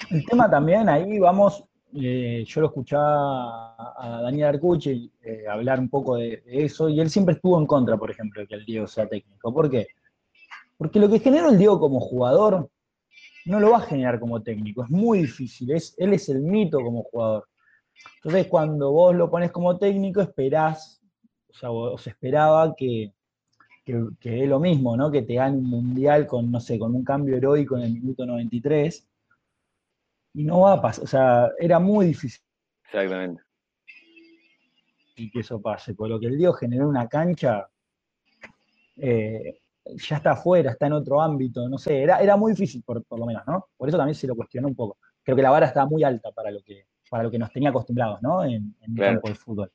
El tema también, ahí vamos, eh, yo lo escuchaba a Daniel Arcucci eh, hablar un poco de, eso, y él siempre estuvo en contra, por ejemplo, de que el Diego sea técnico. ¿Por qué? Porque lo que genera el Diego como jugador no lo va a generar como técnico, es muy difícil, es, él es el mito como jugador. Entonces, cuando vos lo pones como técnico, esperás, o sea, os esperaba que, que, es lo mismo, ¿no? Que te gane un mundial con, no sé, con un cambio heroico en el minuto 93, y no va a pasar, o sea, era muy difícil. Exactamente. Y que eso pase, por lo que el Dios generó una cancha, eh, ya está afuera, está en otro ámbito, no sé, era, era muy difícil por, lo menos, ¿no? Por eso también se lo cuestionó un poco. Creo que la vara estaba muy alta para lo que, para lo que nos tenía acostumbrados, ¿no? En, en el campo del fútbol.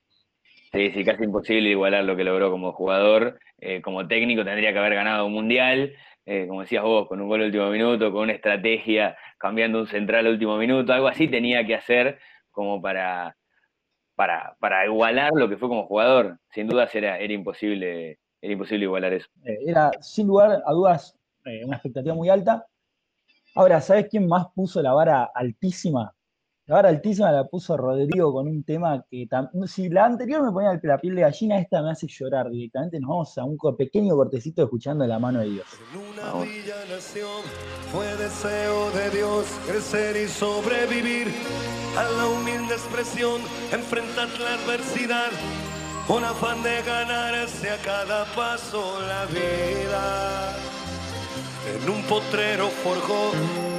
Sí, sí, casi imposible igualar lo que logró como jugador. Eh, como técnico tendría que haber ganado un mundial, eh, como decías vos, con un gol último minuto, con una estrategia, cambiando un central último minuto, algo así tenía que hacer como para, para, igualar lo que fue como jugador. Sin dudas era, era, imposible, era imposible igualar eso. Eh, era, sin lugar a dudas, una expectativa muy alta. Ahora, ¿sabes quién más puso la vara altísima? La vara altísima la puso Rodrigo con un tema que si la anterior me ponía la piel de gallina, esta me hace llorar directamente. Nos vamos a un pequeño cortecito escuchando la mano de Dios. En una villa nación fue deseo de Dios crecer y sobrevivir a la humilde expresión, enfrentar la adversidad con afán de ganarse a cada paso la vida. En un potrero forjó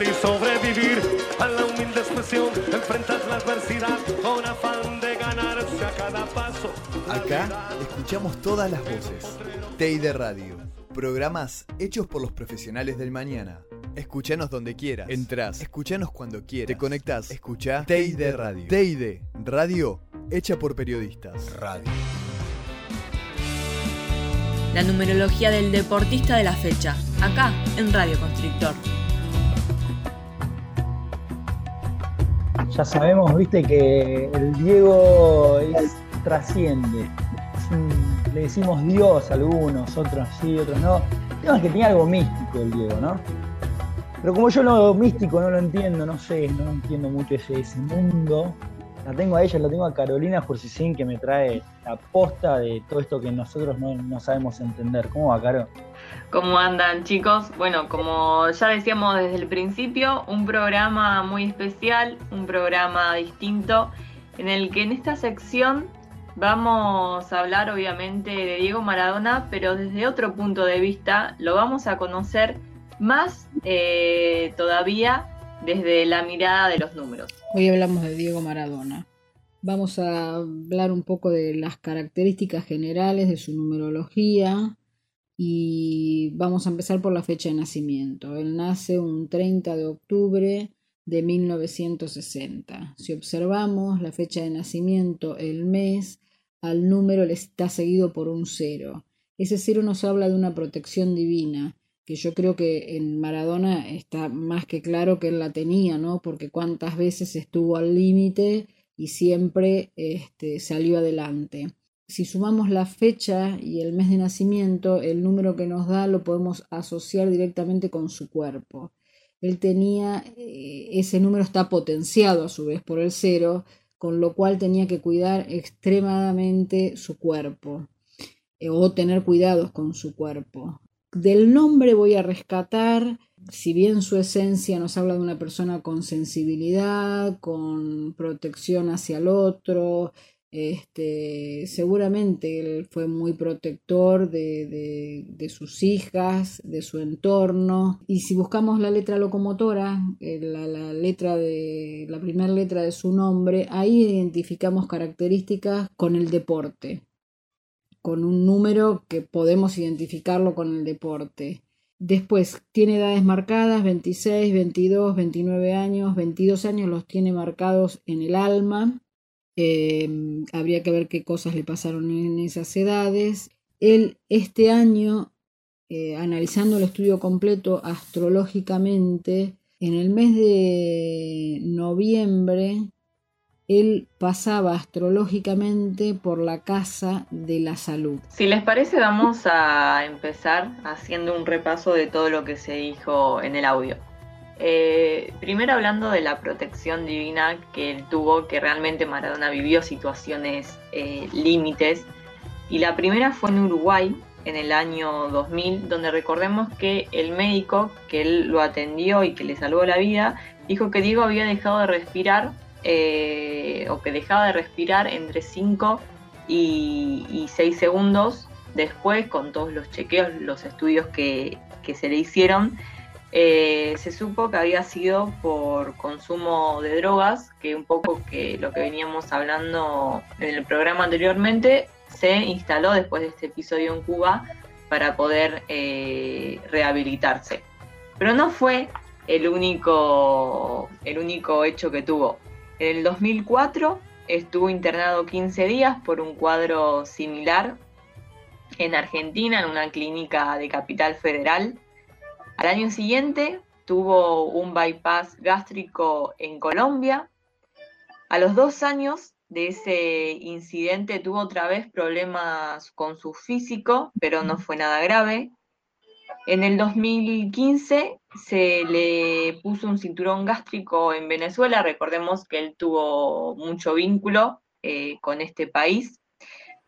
Y sobrevivir a la humilde expresión, enfrentar la adversidad con afán de ganarse a cada paso. Acá escuchamos todas las voces. de Radio. Programas hechos por los profesionales del mañana. Escuchanos donde quieras. Entrás. Escuchanos cuando quieras. Te conectás. Escucha de Radio. de Radio hecha por periodistas. Radio la numerología del deportista de la fecha, acá en Radio Constrictor. Ya sabemos, viste, que el Diego trasciende. le decimos Dios a algunos, otros sí, otros no. El que tiene algo místico el Diego, ¿no? Pero como yo lo místico no lo entiendo, no sé, no entiendo mucho ese, ese mundo, la tengo a ella, la tengo a Carolina Jursicín que me trae la posta de todo esto que nosotros no, sabemos entender. ¿Cómo va, Caro? ¿Cómo andan, chicos? Bueno, como ya decíamos desde el principio, un programa muy especial, un programa distinto, en el que en esta sección vamos a hablar obviamente de Diego Maradona, pero desde otro punto de vista lo vamos a conocer más eh, todavía desde la mirada de los números. Hoy hablamos de Diego Maradona. Vamos a hablar un poco de las características generales de su numerología y vamos a empezar por la fecha de nacimiento. Él nace un 30 de octubre de 1960. Si observamos la fecha de nacimiento, el mes, al número le está seguido por un cero. Ese cero nos habla de una protección divina que yo creo que en Maradona está más que claro que él la tenía, ¿no? Porque cuántas veces estuvo al límite y siempre este, salió adelante. Si sumamos la fecha y el mes de nacimiento, el número que nos da lo podemos asociar directamente con su cuerpo. Él tenía, eh, ese número está potenciado a su vez por el cero, con lo cual tenía que cuidar extremadamente su cuerpo eh, o tener cuidados con su cuerpo. Del nombre voy a rescatar, si bien su esencia nos habla de una persona con sensibilidad, con protección hacia el otro, este, seguramente él fue muy protector de, de, sus hijas, de su entorno. Y si buscamos la letra locomotora, eh, la, la, letra de, la primera letra de su nombre, ahí identificamos características con el deporte con un número que podemos identificarlo con el deporte. Después tiene edades marcadas, 26, 22, 29 años, 22 años los tiene marcados en el alma. Em, habría que ver qué cosas le pasaron en esas edades. Él este año, eh, analizando el estudio completo astrológicamente, en el mes de noviembre él pasaba astrológicamente por la casa de la salud. Si les parece, vamos a empezar haciendo un repaso de todo lo que se dijo en el audio. Eh, primero hablando de la protección divina que él tuvo, que realmente Maradona vivió situaciones eh, límites. Y la primera fue en Uruguay, en el año 2000, donde recordemos que el médico que él lo atendió y que le salvó la vida, dijo que Diego había dejado de respirar eh, o que dejaba de respirar entre 5 y, 6 segundos después, con todos los chequeos, los estudios que, se le hicieron, eh, se supo que había sido por consumo de drogas, que un poco que lo que veníamos hablando en el programa anteriormente, se instaló después de este episodio en Cuba para poder eh, rehabilitarse. Pero no fue el único, el único hecho que tuvo. En el 2004 estuvo internado 15 días por un cuadro similar en Argentina, en una clínica de Capital Federal. Al año siguiente tuvo un bypass gástrico en Colombia. A los dos años de ese incidente tuvo otra vez problemas con su físico, pero no fue nada grave. En el 2015 se le puso un cinturón gástrico en Venezuela. Recordemos que él tuvo mucho vínculo eh, con este país.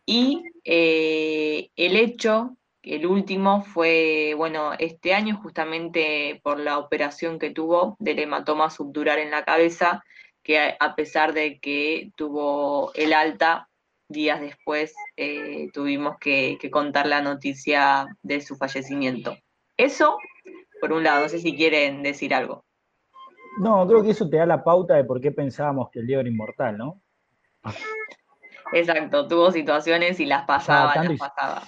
Y eh, el hecho, el último, fue, bueno, este año justamente por la operación que tuvo del hematoma subdural en la cabeza, que a pesar de que tuvo el alta, días después eh, tuvimos que contar la noticia de su fallecimiento. Eso, por un lado, no sé si quieren decir algo. No, creo que eso te da la pauta de por qué pensábamos que el Diego era inmortal, ¿no? Exacto, tuvo situaciones y las pasaba, las pasaba.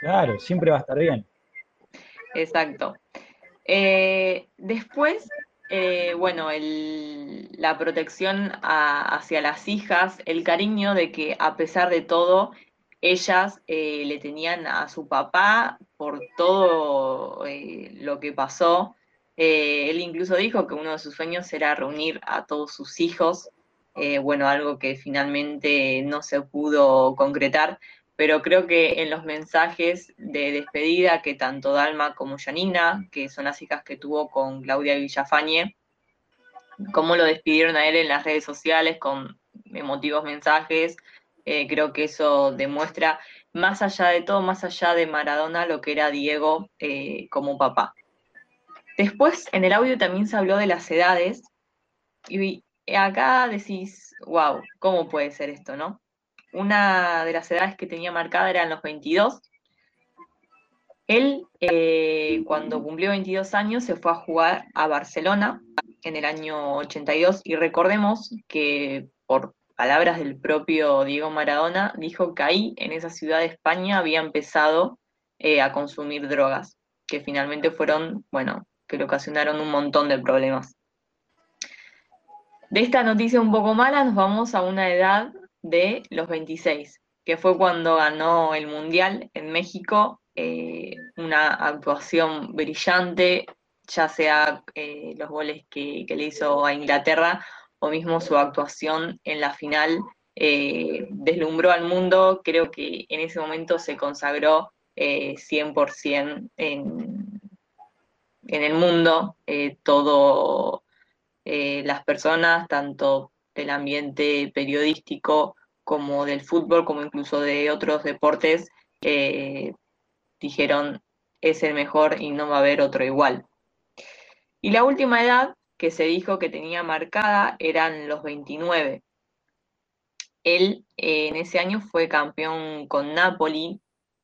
Claro, siempre va a estar bien. Exacto. Eh, después, eh, bueno, la protección hacia las hijas, el cariño de que a pesar de todo, ellas eh, le tenían a su papá por todo eh, lo que pasó. Eh, él incluso dijo que uno de sus sueños era reunir a todos sus hijos, bueno, algo que finalmente no se pudo concretar, pero creo que en los mensajes de despedida que tanto Dalma como Janina, que son las hijas que tuvo con Claudia Villafañe, cómo lo despidieron a él en las redes sociales con emotivos mensajes, eh, creo que eso demuestra, más allá de todo, más allá de Maradona, lo que era Diego eh, como papá. Después, en el audio también se habló de las edades, y acá decís, wow, ¿cómo puede ser esto, no? Una de las edades que tenía marcada eran los 22. Él, eh, cuando cumplió 22 años, se fue a jugar a Barcelona en el año 82, y recordemos que por palabras del propio Diego Maradona, dijo que ahí, en esa ciudad de España, había empezado eh, a consumir drogas, que finalmente fueron, bueno, que le ocasionaron un montón de problemas. De esta noticia un poco mala nos vamos a una edad de los 26, que fue cuando ganó el Mundial en México, eh, una actuación brillante, ya sea eh, los goles que, que le hizo a Inglaterra mismo su actuación en la final eh, deslumbró al mundo, creo que en ese momento se consagró 100% eh, en, en, el mundo, eh, todo las personas, tanto del ambiente periodístico como del fútbol, como incluso de otros deportes, dijeron es el mejor y no va a haber otro igual. Y la última edad que se dijo que tenía marcada eran los 29. Él eh, en ese año fue campeón con Napoli,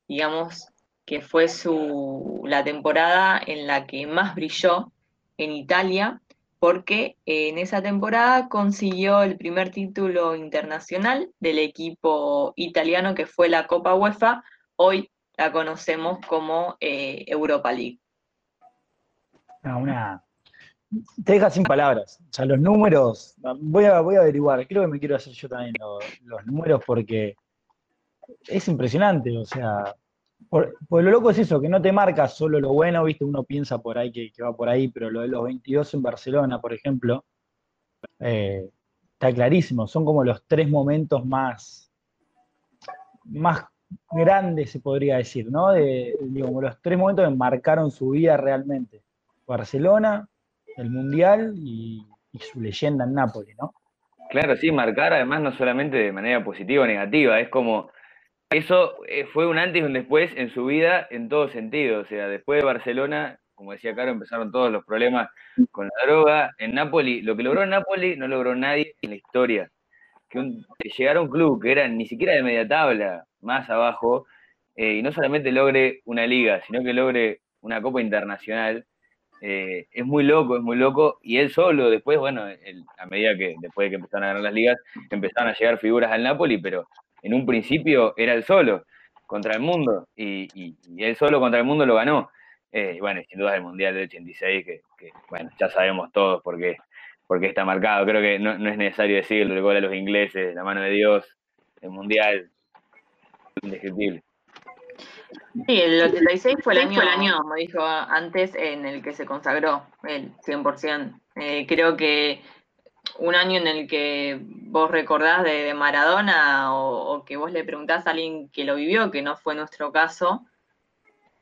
digamos que fue su, la temporada en la que más brilló en Italia, porque en esa temporada consiguió el primer título internacional del equipo italiano que fue la Copa UEFA, hoy la conocemos como eh, Europa League. Ah, una, te deja sin palabras. O sea, los números, voy a, voy a averiguar, creo que me quiero hacer yo también los, números porque es impresionante, o sea, por, lo loco es eso, que no te marca solo lo bueno, viste, uno piensa por ahí que, va por ahí, pero lo de los 22 en Barcelona, por ejemplo, eh, está clarísimo, son como los tres momentos más, más grandes, se podría decir, ¿no? De, como los tres momentos que marcaron su vida realmente. Barcelona, el Mundial y, su leyenda en Nápoles, ¿no? Claro, sí, marcar además no solamente de manera positiva o negativa, es como, eso eh, fue un antes y un después en su vida en todo sentido, o sea, después de Barcelona, como decía Caro, empezaron todos los problemas con la droga, en Nápoles, lo que logró Nápoles no logró nadie en la historia, que, un, llegar a un club que era ni siquiera de media tabla, más abajo, eh, y no solamente logre una liga, sino que logre una Copa Internacional, eh, es muy loco, es muy loco, y él solo, después, bueno, a medida que después de que empezaron a ganar las ligas, empezaron a llegar figuras al Napoli, pero en un principio era él solo contra el mundo, y, él solo contra el mundo lo ganó. Eh, bueno, sin duda el Mundial del 86, que, bueno, ya sabemos todos por qué, está marcado. Creo que no, es necesario decirlo, el gol a los ingleses, la mano de Dios, el Mundial, indescriptible. Sí, el 86 fue el año, el año, como dijo antes, en el que se consagró el 100%. Eh, creo que un año en el que vos recordás de, Maradona o, que vos le preguntás a alguien que lo vivió, que no fue nuestro caso,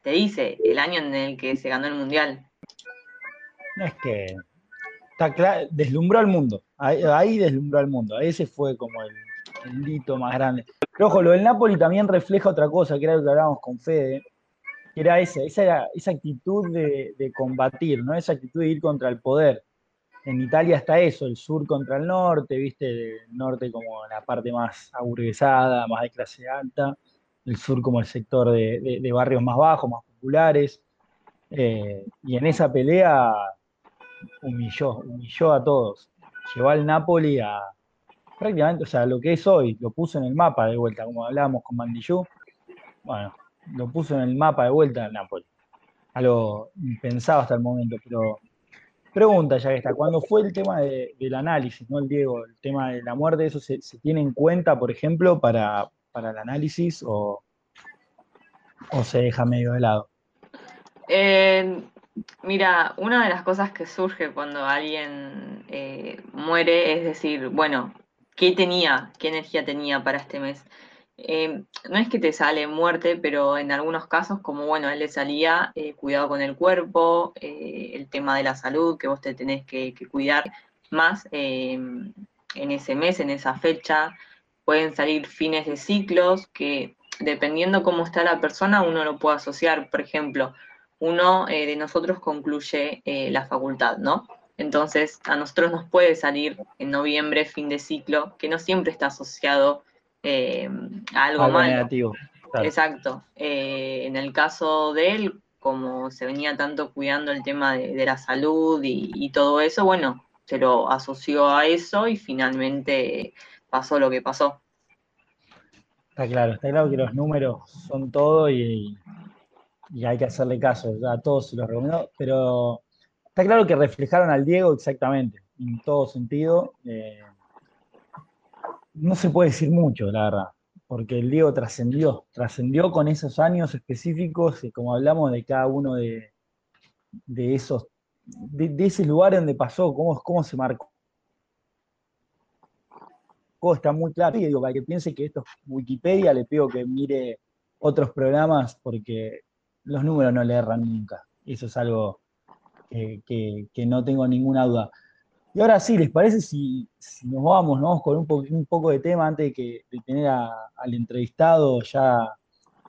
te dice el año en el que se ganó el Mundial. Es que está claro, deslumbró al mundo, ahí, deslumbró al mundo, ese fue como el, el hito más grande. Pero ojo, lo del Napoli también refleja otra cosa, que era lo que hablábamos con Fede, que era esa, esa, esa actitud de, de combatir, ¿no? Esa actitud de ir contra el poder en Italia está eso, el sur contra el norte, viste, el norte como la parte más aburguesada, más de clase alta, el sur como el sector de, barrios más bajos, más populares. Eh, y en esa pelea humilló, humilló a todos. Llevó al Napoli a prácticamente, o sea, lo que es hoy, lo puso en el mapa de vuelta, como hablábamos con Mandillú. Bueno, lo puso en el mapa de vuelta al Napoli. Algo impensado hasta el momento, pero Pregunta ya que está, cuando fue el tema del análisis, ¿no? Diego, el tema de la muerte, ¿eso se, tiene en cuenta, por ejemplo, para, el análisis o, se deja medio de lado? Eh, mira, una de las cosas que surge cuando alguien eh, muere es decir, bueno, ¿qué tenía? ¿Qué energía tenía para este mes? Eh, no es que te sale muerte, pero en algunos casos, como bueno, él le salía eh, cuidado con el cuerpo, eh, el tema de la salud, que vos te tenés que, cuidar más en ese mes, en esa fecha. Pueden salir fines de ciclos que dependiendo cómo está la persona, uno lo puede asociar. Por ejemplo, uno de nosotros concluye la facultad, ¿no? Entonces, a nosotros nos puede salir en noviembre, fin de ciclo, que no siempre está asociado eh, algo, malo. negativo. Exacto. Eh, en el caso de él, como se venía tanto cuidando el tema de, la salud y, todo eso, bueno, se lo asoció a eso y finalmente pasó lo que pasó. Está claro, está claro que los números son todo y, hay que hacerle caso, ya a todos se los recomiendo, pero está claro que reflejaron al Diego exactamente, en todo sentido. Eh, no se puede decir mucho, la verdad, porque el Diego trascendió, trascendió con esos años específicos, y como hablamos de cada uno de, de esos, de, ese lugar donde pasó, cómo, cómo se marcó. Está muy claro, y digo, para que piense que esto es Wikipedia, le pido que mire otros programas porque los números no le erran nunca. Eso es algo que no tengo ninguna duda. Y ahora sí, ¿les parece si, nos vamos, con un, poco de tema antes de, que, tener al entrevistado ya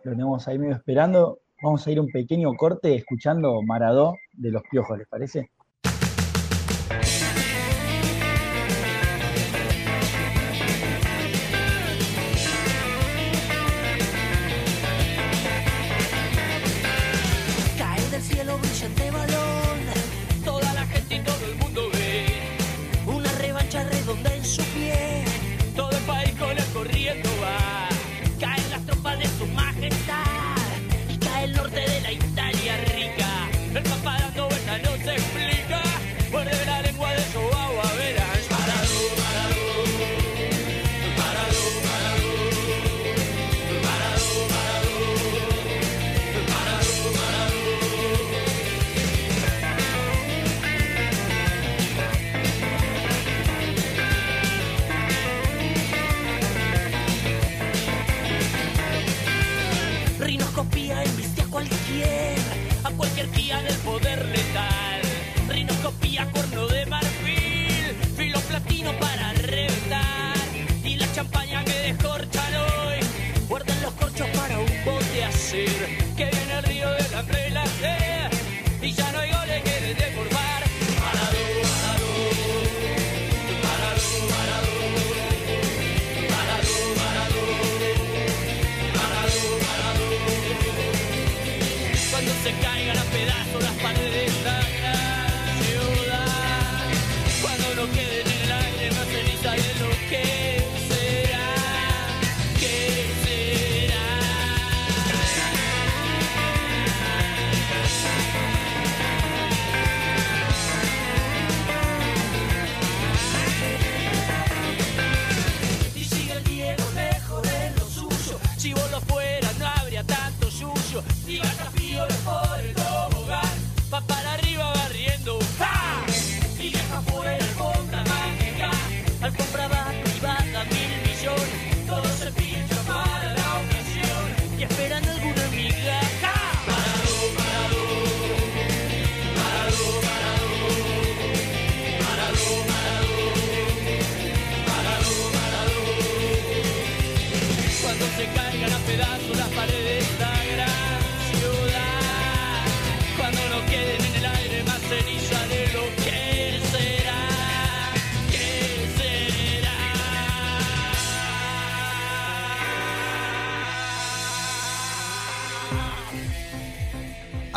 lo tenemos ahí medio esperando? Vamos a ir un pequeño corte escuchando Maradó de los Piojos, ¿les parece?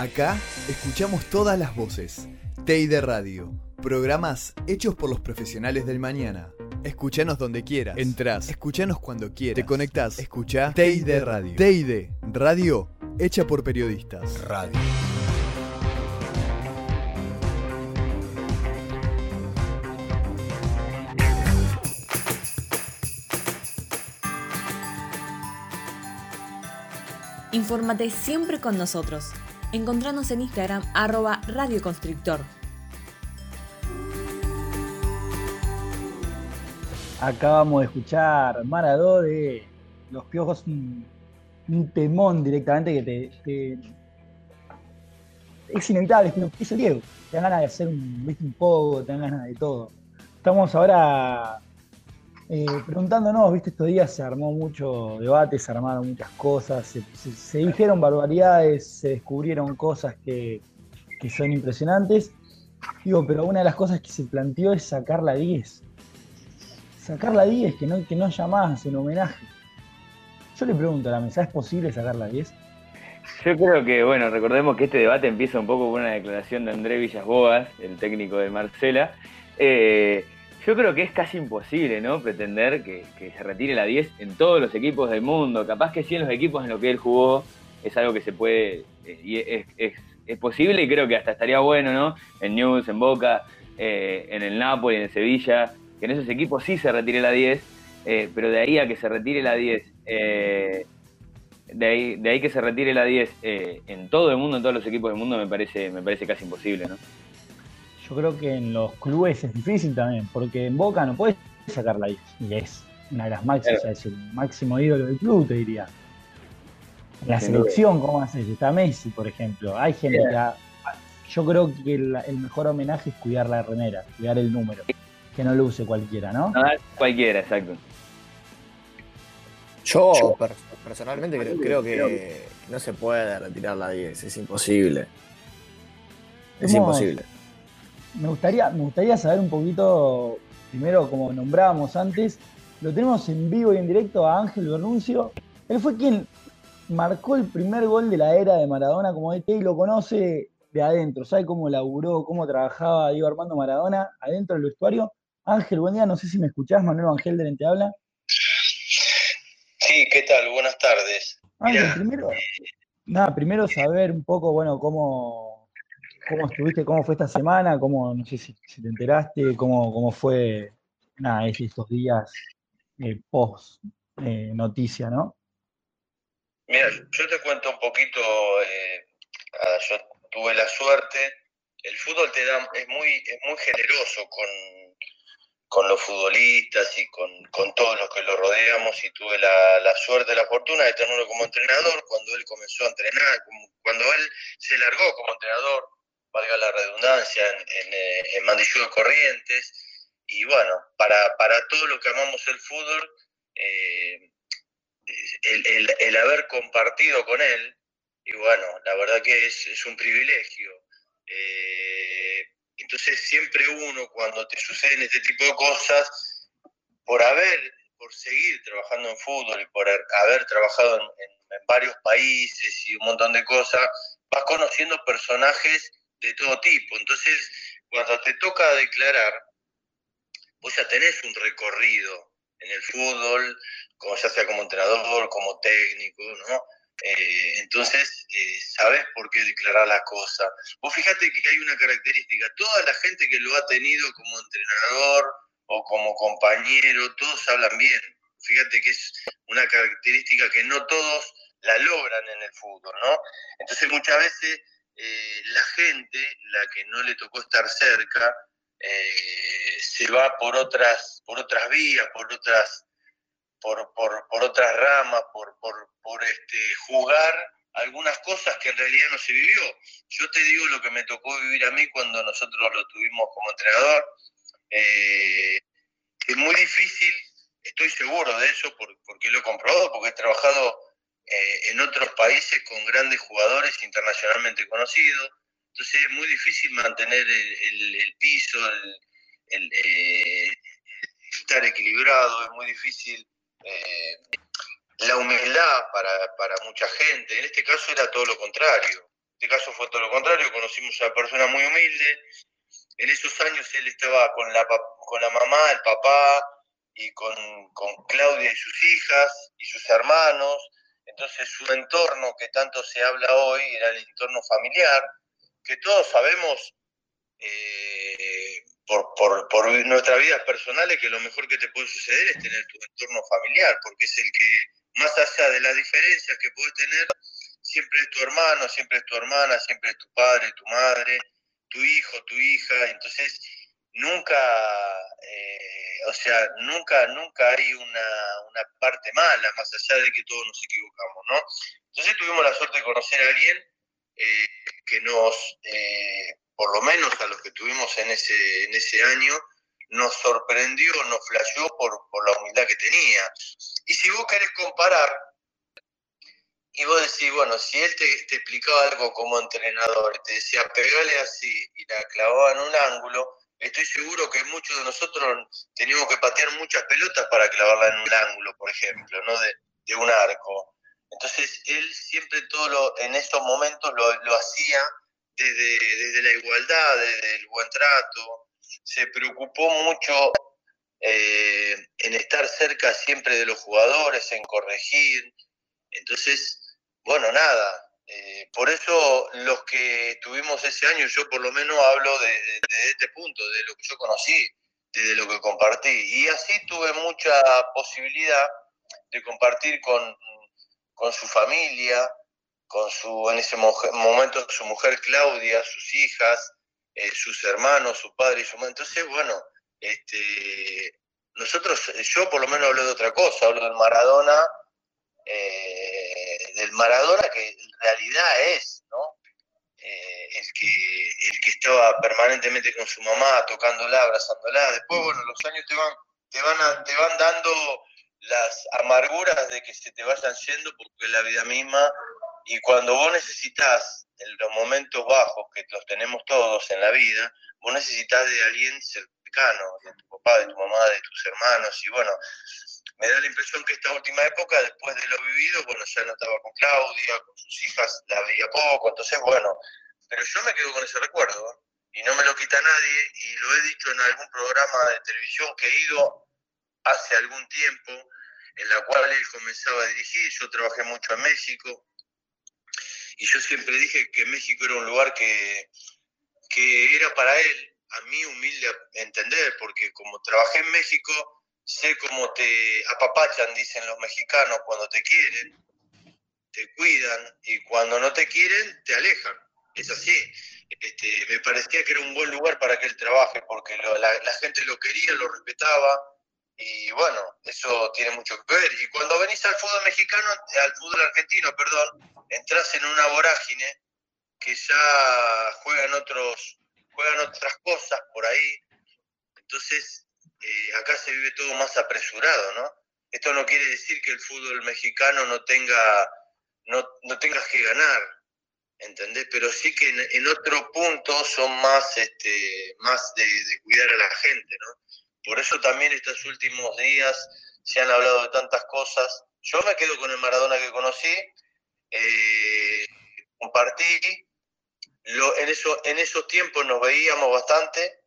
Acá escuchamos todas las voces. TEI Radio. Programas hechos por los profesionales del mañana. Escuchanos donde quieras. Entrás. Escuchanos cuando quieras. Te conectás. Escucha TEI Radio. TEI Radio. Hecha por periodistas. Radio. Infórmate siempre con nosotros. Encontranos en Instagram arroba radioconstrictor. Acabamos de escuchar Maradó de Los Piojos, un, un temón directamente que te, te- Es inevitable, es, dice Diego. Te dan ganas de hacer un, un poco, te dan ganas de todo. Estamos ahora eh, preguntándonos, viste, estos días se armó mucho debate, se armaron muchas cosas, se, dijeron barbaridades, se descubrieron cosas que, que son impresionantes. Digo, pero una de las cosas que se planteó es sacar la 10. Sacar la 10, que no, que no haya más en homenaje. Yo le pregunto a la mesa, ¿es posible sacar la 10? Yo creo que, bueno, recordemos que este debate empieza un poco con una declaración de André Villas Boas, el técnico de Marcela. Eh, yo creo que es casi imposible, ¿no? Pretender que, se retire la 10 en todos los equipos del mundo. Capaz que sí en los equipos en los que él jugó es algo que se puede, eh, y es, es- es posible y creo que hasta estaría bueno, ¿no? En News, en Boca, eh, en el Napoli, en Sevilla, que en esos equipos sí se retire la 10, eh, pero de ahí a que se retire la 10, eh, de ahí, de ahí que se retire la 10 eh, en todo el mundo, en todos los equipos del mundo, me parece, me parece casi imposible, ¿no? Yo creo que en los clubes es difícil también, porque en Boca no puedes sacar la 10. Y es una de las máximas, Claro. es el máximo ídolo del club, te diría. En la Sin duda. selección, ¿cómo haces? Está Messi, por ejemplo. Hay gente que ha- Yo creo que el, el mejor homenaje es cuidar la remera, cuidar el número. Que no lo use cualquiera, ¿no? No, cualquiera, exacto. Yo per- personalmente creo, creo que no se puede retirar la 10, es imposible. Es imposible. Me gustaría, me gustaría saber un poquito, primero, como nombrábamos antes, lo tenemos en vivo y en directo a Ángel Bernuncio. Él fue quien marcó el primer gol de la era de Maradona como DT y lo conoce de adentro. ¿Sabe cómo laburó, cómo trabajaba Diego Armando Maradona adentro del vestuario? Ángel, buen día, no sé si me escuchás, Manuel Ángel de te habla. Sí, ¿qué tal? Buenas tardes. Ángel, primero, nada, primero saber un poco, bueno, cómo, cómo estuviste, cómo fue esta semana, cómo, no sé si, te enteraste, cómo, cómo fue, nada, es- estos días eh, post eh, noticia, ¿no? Mira, yo te cuento un poquito, eh, ah, yo tuve la suerte, el fútbol te da, es muy, es muy generoso con, con los futbolistas y con, con todos los que lo rodeamos y tuve la, la suerte, la fortuna de tenerlo como entrenador cuando él comenzó a entrenar, cuando él se largó como entrenador, valga la redundancia, en, en, eh, Corrientes. Y bueno, para, para todos los que amamos el fútbol, eh, el, el- haber compartido con él, y bueno, la verdad que es, es un privilegio. Eh, entonces siempre uno cuando te suceden este tipo de cosas, por haber, por seguir trabajando en fútbol y por haber- trabajado en- en varios países y un montón de cosas, vas conociendo personajes de todo tipo. Entonces, cuando te toca declarar, vos ya tenés un recorrido en el fútbol, como ya sea como entrenador, como técnico, ¿no? Eh, entonces, eh, sabes por qué declarar las cosas. Vos fíjate que hay una característica, toda la gente que lo ha tenido como entrenador o como compañero, todos hablan bien. Fíjate que es una característica que no todos la logran en el fútbol, ¿no? Entonces muchas veces eh, la gente, la que no le tocó estar cerca, eh, se va por otras, por otras vías, por otras, por, por, por otras ramas, por, por, por este, jugar algunas cosas que en realidad no se vivió. Yo te digo lo que me tocó vivir a mí cuando nosotros lo tuvimos como entrenador. Eh, es muy difícil, estoy seguro de eso por- porque lo he comprobado, porque he trabajado eh, en otros países con grandes jugadores internacionalmente conocidos. Entonces es muy difícil mantener el, piso, eh, estar equilibrado, es muy difícil eh, la humildad para, para mucha gente. En este caso era todo lo contrario. este caso fue todo lo contrario, conocimos a una persona muy humilde. En esos años él estaba con la, con la mamá, el papá y con, con Claudia y sus hijas y sus hermanos. Entonces su entorno que tanto se habla hoy era el entorno familiar, que todos sabemos eh, por, por, por nuestras vidas personales que lo mejor que te puede suceder es tener tu entorno familiar, porque es el que, más allá de las diferencias que puedes tener, siempre es tu hermano, siempre es tu hermana, siempre es tu padre, tu madre, tu hijo, tu hija, entonces nunca, eh, o sea, nunca, nunca hay una, una, parte mala, más allá de que todos nos equivocamos, ¿no? Entonces tuvimos la suerte de conocer a alguien eh, que nos, eh, por lo menos a los que tuvimos en ese, en ese año, nos sorprendió, nos flasheó por, por la humildad que tenía. Y si vos querés comparar, y vos decís, bueno, si él te, explicaba algo como entrenador, te decía, pegale así, y la clavaba en un ángulo, estoy seguro que muchos de nosotros teníamos que patear muchas pelotas para clavarla en un ángulo, por ejemplo, ¿no? De, un arco. Entonces, él siempre todo lo, en esos momentos lo, hacía desde, desde, la igualdad, desde el buen trato. Se preocupó mucho eh, en estar cerca siempre de los jugadores, en corregir. Entonces, bueno, nada, eh, por eso los que tuvimos ese año, yo por lo menos hablo de, este punto, de lo que yo conocí, de lo que compartí. Y así tuve mucha posibilidad de compartir con, con su familia, con su, en ese momento su mujer Claudia, sus hijas, eh, sus hermanos, su padre y su madre. Entonces, bueno, este, nosotros, yo por lo menos hablo de otra cosa, hablo del Maradona, eh, del Maradona que realidad es, ¿no? Eh, el, que, el que estaba permanentemente con su mamá, tocándola, abrazándola. Después, bueno, los años te van, te van, te van dando las amarguras de que se te vayan yendo porque es la vida misma y cuando vos necesitas en los momentos bajos que los tenemos todos en la vida, vos necesitas de alguien cercano, de tu papá, de tu mamá, de tus hermanos y bueno, me da la impresión que esta última época, después de lo vivido, bueno, ya no estaba con Claudia, con sus hijas, la veía poco, entonces bueno, pero yo me quedo con ese recuerdo y no me lo quita nadie y lo he dicho en algún programa de televisión que he ido hace algún tiempo, en la cual él comenzaba a dirigir, yo trabajé mucho en México, y yo siempre dije que México era un lugar que, que era para él, a mí humilde entender, porque como trabajé en México, sé cómo te apapachan, dicen los mexicanos, cuando te quieren, te cuidan, y cuando no te quieren, te alejan. Es así. Este, me parecía que era un buen lugar para que él trabaje, porque la, la gente lo quería, lo respetaba, y bueno, eso tiene mucho que ver. Y cuando venís al fútbol mexicano, al fútbol argentino, perdón, entras en una vorágine que ya juegan otros, juegan otras cosas por ahí. Entonces, eh, acá se vive todo más apresurado, ¿no? Esto no quiere decir que el fútbol mexicano no tenga, no, no tengas que ganar, ¿entendés? Pero sí que en, en otro punto son más, este, más de, de cuidar a la gente, ¿no? Por eso también estos últimos días se han hablado de tantas cosas. Yo me quedo con el Maradona que conocí, eh, compartí, lo, en, eso, en esos tiempos nos veíamos bastante,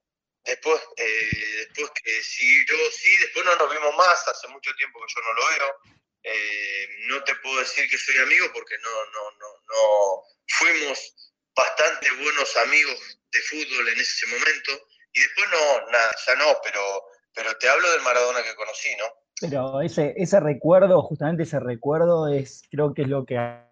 después, eh, después que siguió, sí, después no nos vimos más, hace mucho tiempo que yo no lo veo. Eh, no te puedo decir que soy amigo porque no, no, no, no fuimos bastante buenos amigos de fútbol en ese momento y después no, nada, ya no, pero, pero te hablo del Maradona que conocí, ¿no? Pero ese, ese recuerdo, justamente ese recuerdo es, creo que es lo que a,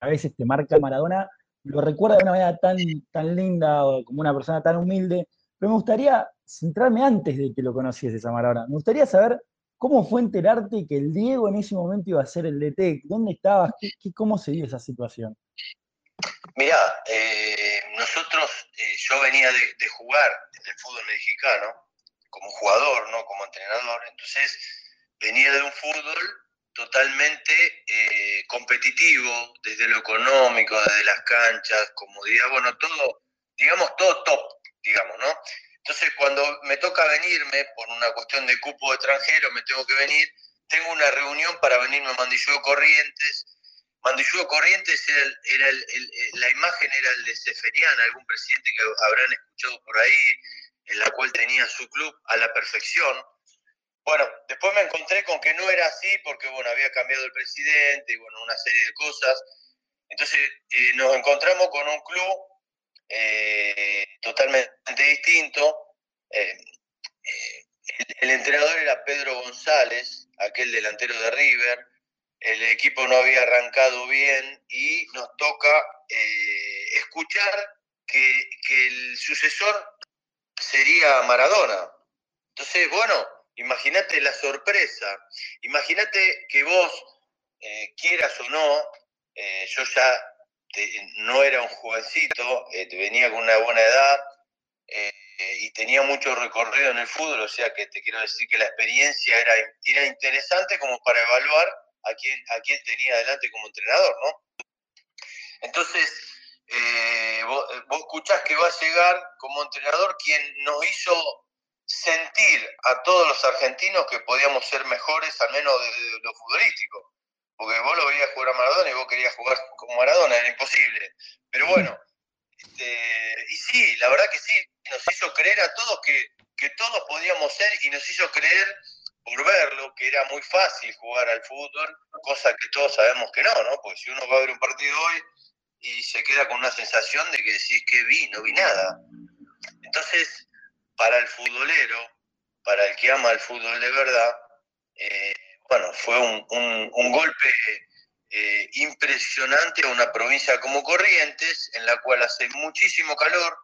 a veces te marca Maradona, lo recuerda de una manera tan, tan linda, como una persona tan humilde, pero me gustaría centrarme antes de que lo conocieses a Maradona. Me gustaría saber cómo fue enterarte que el Diego en ese momento iba a ser el DT, dónde estabas, ¿Qué, cómo se dio esa situación. Mirá, eh, nosotros, eh, yo venía de, de, jugar en el fútbol mexicano como jugador, no como entrenador, entonces venía de un fútbol totalmente eh, competitivo, desde lo económico, desde las canchas, comodidad, bueno, todo, digamos, todo top, digamos, ¿no? Entonces, cuando me toca venirme, por una cuestión de cupo extranjero, me tengo que venir, tengo una reunión para venirme a Mandillo Corrientes, Mandillú Corrientes era, era la imagen era el de Seferian, algún presidente que habrán escuchado por ahí, en la cual tenía su club a la perfección. Bueno, después me encontré con que no era así porque, bueno, había cambiado el presidente y, bueno, una serie de cosas. Entonces eh, nos encontramos con un club eh, totalmente distinto. Eh, el, entrenador era Pedro González, aquel delantero de River. El equipo no había arrancado bien y nos toca escuchar que, que el sucesor sería Maradona. Entonces, bueno, imagínate la sorpresa. Imagínate que vos, eh, quieras o no, eh, yo ya no era un jovencito, eh, venía con una buena edad y tenía mucho recorrido en el fútbol, o sea que te quiero decir que la experiencia era, era interesante como para evaluar a quién, a quién tenía adelante como entrenador, ¿no? Entonces, vos, vos escuchás que va a llegar como entrenador quien nos hizo sentir a todos los argentinos que podíamos ser mejores, al menos de, lo futbolístico. Porque vos lo veías jugar a Maradona y vos querías jugar como Maradona, era imposible. Pero bueno, este, y sí, la verdad que sí, nos hizo creer a todos que, que todos podíamos ser y nos hizo creer por verlo que era muy fácil jugar al fútbol, cosa que todos sabemos que no, ¿no? Porque si uno va a ver un partido hoy y se queda con una sensación de que decís que vi, no vi nada. Entonces, para el futbolero, para el que ama el fútbol de verdad, eh, bueno, fue un, golpe eh, impresionante a una provincia como Corrientes, en la cual hace muchísimo calor,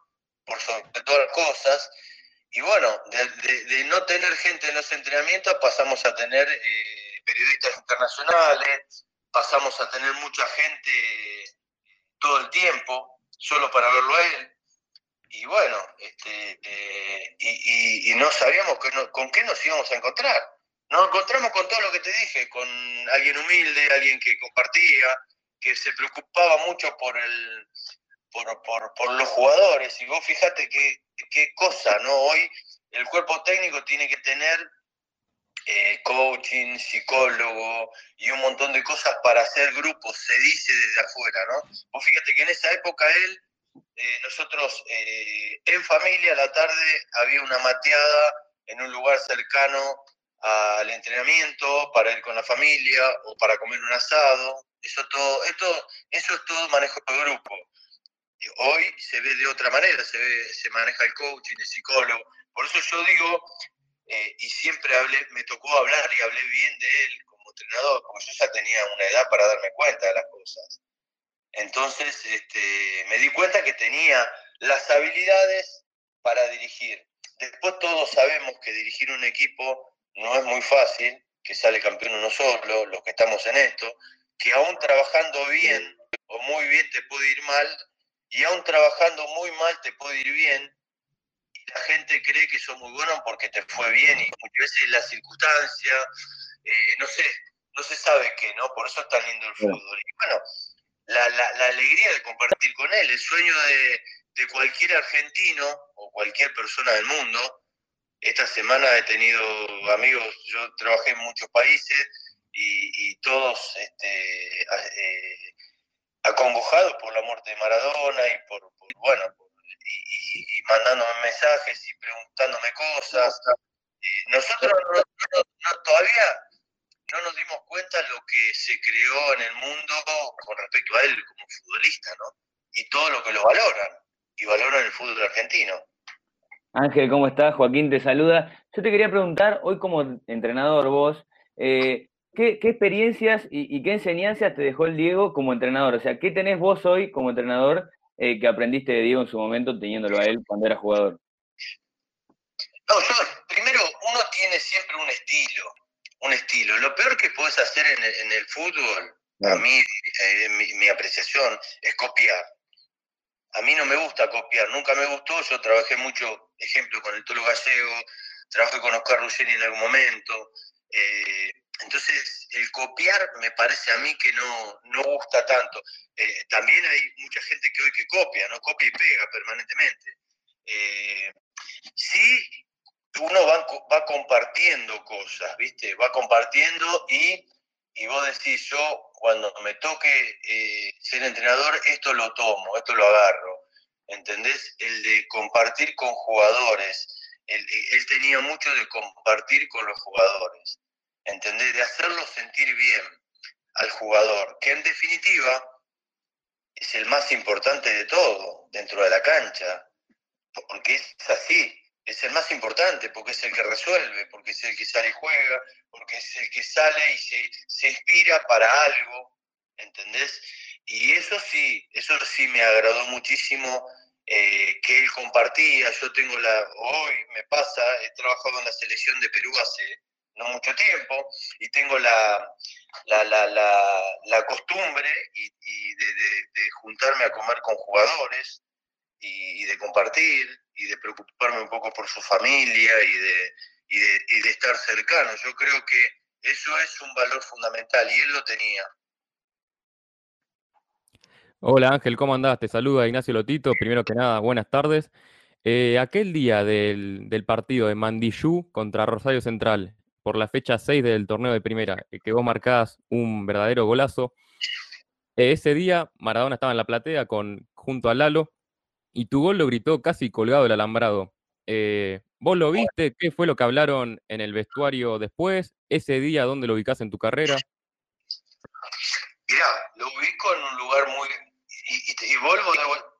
por sobre todas las cosas, y bueno, de, no tener gente en los entrenamientos pasamos a tener eh, periodistas internacionales, pasamos a tener mucha gente todo el tiempo, solo para verlo a él, y bueno, este, eh, y, no sabíamos con qué nos íbamos a encontrar. Nos encontramos con todo lo que te dije, con alguien humilde, alguien que compartía, que se preocupaba mucho por el por, por, los jugadores. Y vos fíjate qué, qué cosa, ¿no? Hoy el cuerpo técnico tiene que tener eh, coaching, psicólogo y un montón de cosas para hacer grupos, se dice desde afuera, ¿no? Vos fíjate que en esa época él eh, nosotros eh, en familia a la tarde había una mateada en un lugar cercano al entrenamiento para ir con la familia o para comer un asado. Eso, todo, esto, eso es todo manejo de grupo. Hoy se ve de otra manera, se, se maneja el coaching, el psicólogo. Por eso yo digo, eh, y siempre hablé, me tocó hablar y hablé bien de él como entrenador, porque yo ya tenía una edad para darme cuenta de las cosas. Entonces este, me di cuenta que tenía las habilidades para dirigir. Después todos sabemos que dirigir un equipo no es muy fácil, que sale campeón uno solo, los que estamos en esto, que aún trabajando bien o muy bien te puede ir mal, y aún trabajando muy mal te puede ir bien, y la gente cree que son muy buenos porque te fue bien, y muchas veces la circunstancia, eh, no sé, no se sabe qué, ¿no? Por eso es tan lindo el fútbol. Y bueno, la, la, alegría de compartir con él, el sueño de, de, cualquier argentino o cualquier persona del mundo. Esta semana he tenido amigos, yo trabajé en muchos países y, todos este, eh, acongojados por la muerte de Maradona y por, bueno, y, mandándome mensajes y preguntándome cosas. nosotros todavía no nos dimos cuenta lo que se creó en el mundo con respecto a él como futbolista, ¿no? Y todo lo que lo valoran, y valoran el fútbol argentino. Ángel, ¿cómo estás? Joaquín te saluda. Yo te quería preguntar, hoy como entrenador vos, eh, ¿qué, experiencias y, qué enseñanzas te dejó el Diego como entrenador? O sea, ¿qué tenés vos hoy como entrenador eh, que aprendiste de Diego en su momento teniéndolo a él cuando era jugador? No, yo, primero, uno tiene siempre un estilo un estilo. Lo peor que puedes hacer en el, fútbol, a mí, eh, mi, apreciación, es copiar. A mí no me gusta copiar, nunca me gustó. Yo trabajé mucho, ejemplo, con el Tolo Gallego, trabajé con Oscar Ruggeri en algún momento. Eh, entonces, el copiar me parece a mí que no, no gusta tanto. Eh, también hay mucha gente que hoy que copia, ¿no? Copia y pega permanentemente. sí, uno va, compartiendo cosas, ¿viste? Va compartiendo y, y vos decís, yo cuando me toque eh, ser entrenador, esto lo tomo, esto lo agarro. ¿Entendés? El de compartir con jugadores. Él tenía mucho de compartir con los jugadores. ¿Entendés? De hacerlo sentir bien al jugador, que en definitiva es el más importante de todo dentro de la cancha, porque es así, es el más importante, porque es el que resuelve, porque es el que sale y juega, porque es el que sale y se, se inspira para algo, ¿entendés? Y eso sí, eso sí me agradó muchísimo eh, que él compartía. Yo tengo la, hoy me pasa, he trabajado en la selección de Perú hace no mucho tiempo y tengo la, la, la, la, costumbre y, de, juntarme a comer con jugadores y, de compartir y de preocuparme un poco por su familia y de, y de, estar cercano. Yo creo que eso es un valor fundamental y él lo tenía. Hola Ángel, ¿cómo andás? Te saluda Ignacio Lotito. Primero que nada, buenas tardes. Eh, aquel día del, del, partido de Mandillú contra Rosario Central, por la fecha 6 del torneo de primera, eh, que vos marcás un verdadero golazo. Eh, ese día Maradona estaba en la platea con, junto a Lalo y tu gol lo gritó casi colgado el alambrado. Eh, ¿Vos lo viste? ¿Qué fue lo que hablaron en el vestuario después? ¿Ese día dónde lo ubicás en tu carrera? Mirá, lo ubico en un lugar muy... Y, vuelvo,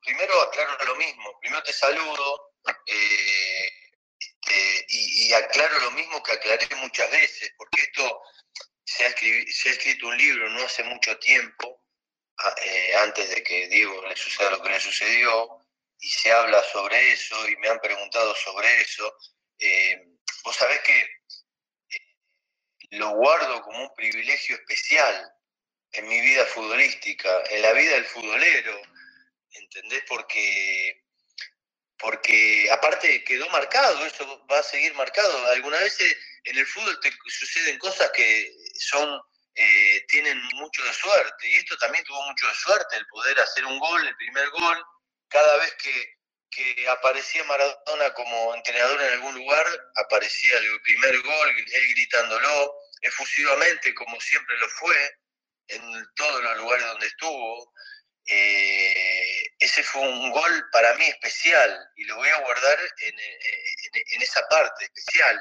primero aclaro lo mismo. Primero te saludo. Este, y, aclaro lo mismo que aclaré muchas veces, porque esto se ha, escrito un libro no hace mucho tiempo, eh, antes de que Diego le suceda lo que le sucedió, y se habla sobre eso y me han preguntado sobre eso. Eh, vos sabés que eh, lo guardo como un privilegio especial en mi vida futbolística, en la vida del futbolero, ¿entendés? Porque porque aparte quedó marcado, eso va a seguir marcado. Algunas veces en el fútbol te suceden cosas que son eh, tienen mucho de suerte, y esto también tuvo mucho de suerte, el poder hacer un gol, el primer gol, cada vez que, que aparecía Maradona como entrenador en algún lugar, aparecía el primer gol, él gritándolo, efusivamente, como siempre lo fue, en todos los lugares donde estuvo. Eh, ese fue un gol para mí especial y lo voy a guardar en, en, esa parte especial,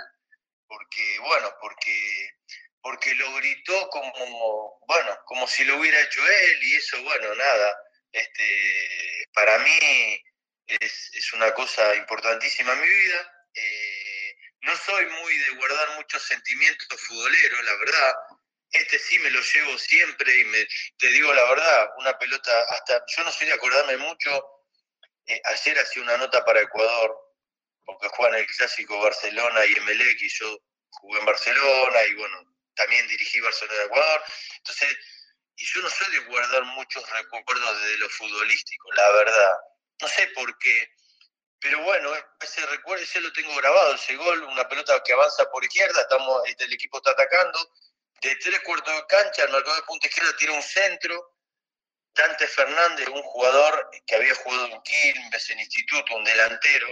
porque, bueno, porque, porque lo gritó como, bueno, como si lo hubiera hecho él y eso, bueno, nada, este, para mí es, es una cosa importantísima en mi vida. Eh, no soy muy de guardar muchos sentimientos futboleros, la verdad, este sí me lo llevo siempre y me, te digo la verdad, una pelota, hasta yo no soy de acordarme mucho, eh, ayer hacía una nota para Ecuador, porque juegan el clásico Barcelona y Emelec y yo jugué en Barcelona y bueno, también dirigí Barcelona Ecuador, entonces, y yo no soy de guardar muchos recuerdos de lo futbolístico, la verdad, no sé por qué, pero bueno, ese recuerdo, ese lo tengo grabado, ese gol, una pelota que avanza por izquierda, estamos, este, el equipo está atacando, de tres cuartos de cancha, el marcador de punta izquierda tira un centro. Dante Fernández, un jugador que había jugado en Quilmes, en Instituto, un delantero,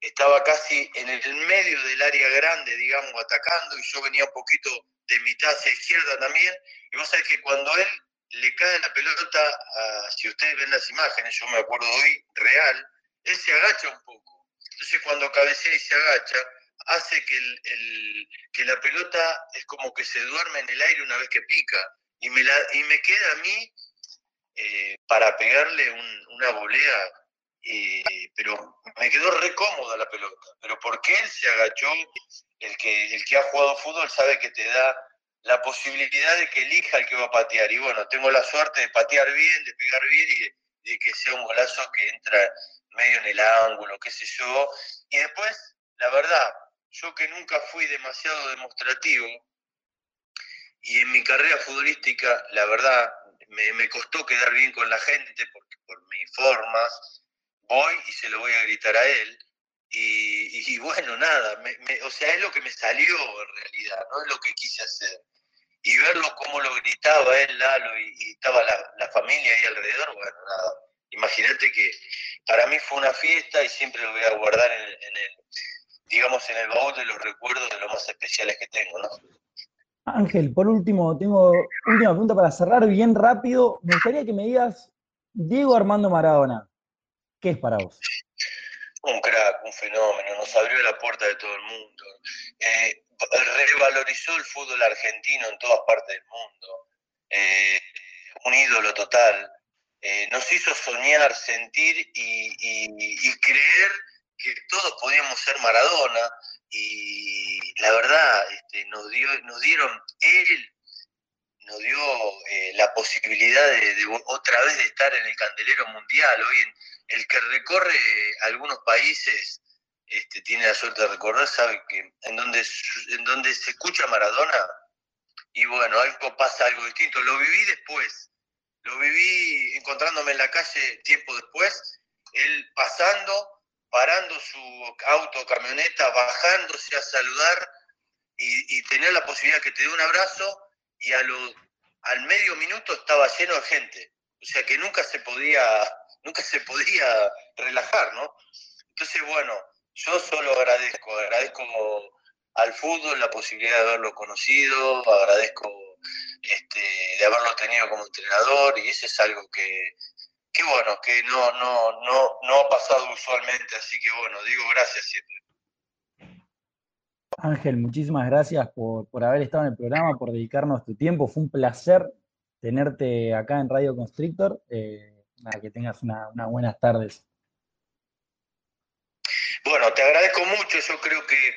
estaba casi en el medio del área grande, digamos, atacando, y yo venía un poquito de mitad hacia izquierda también. Y vos sabés que cuando él le cae la pelota, si ustedes ven las imágenes, yo me acuerdo hoy, real, él se agacha un poco. Entonces cuando cabecea y se agacha, hace que, el, que la pelota es como que se duerme en el aire una vez que pica. Y me, la, y me queda a mí eh, para pegarle una volea, eh, pero me quedó re cómoda la pelota. Pero porque él se agachó, el que, el que ha jugado fútbol sabe que te da la posibilidad de que elija el que va a patear. Y bueno, tengo la suerte de patear bien, de pegar bien y de, que sea un golazo que entra medio en el ángulo, qué sé yo. Y después, la verdad, yo que nunca fui demasiado demostrativo, y en mi carrera futbolística, la verdad, me, costó quedar bien con la gente porque por mis formas, voy y se lo voy a gritar a él. Y, bueno, nada, o sea, es lo que me salió en realidad, no es lo que quise hacer. Y verlo cómo lo gritaba él, Lalo, y, estaba la, familia ahí alrededor, bueno, nada. Imagínate que para mí fue una fiesta y siempre lo voy a guardar en, en el, digamos, en el baúl de los recuerdos de lo más especiales que tengo, ¿no? Ángel, por último, tengo última pregunta para cerrar bien rápido. Me gustaría que me digas, Diego Armando Maradona, ¿qué es para vos? Un crack, un fenómeno, nos abrió la puerta de todo el mundo, eh, revalorizó el fútbol argentino en todas partes del mundo, eh, un ídolo total, eh, nos hizo soñar, sentir y, creer que todos podíamos ser Maradona y la verdad este, nos, dio, nos dieron, él nos dio la posibilidad de, otra vez de estar en el candelero mundial. Hoy el que recorre algunos países este, tiene la suerte de recorrer, sabe que en donde, en donde se escucha Maradona, y bueno, algo pasa algo distinto. Lo viví después, lo viví encontrándome en la calle tiempo después, él pasando, parando su auto, camioneta, bajándose a saludar y, tener la posibilidad que te dé un abrazo y al medio minuto estaba lleno de gente. O sea que nunca se podía, nunca se podía relajar, ¿no? Entonces, bueno, yo solo agradezco, agradezco al fútbol la posibilidad de haberlo conocido, agradezco este, de haberlo tenido como entrenador y eso es algo que, que bueno, que no, no, no, no ha pasado usualmente, así que bueno, digo gracias siempre. Ángel, muchísimas gracias por, haber estado en el programa, por dedicarnos tu tiempo. Fue un placer tenerte acá en Radio Constrictor. Eh, que tengas una, buenas tardes. Bueno, te agradezco mucho. Yo creo que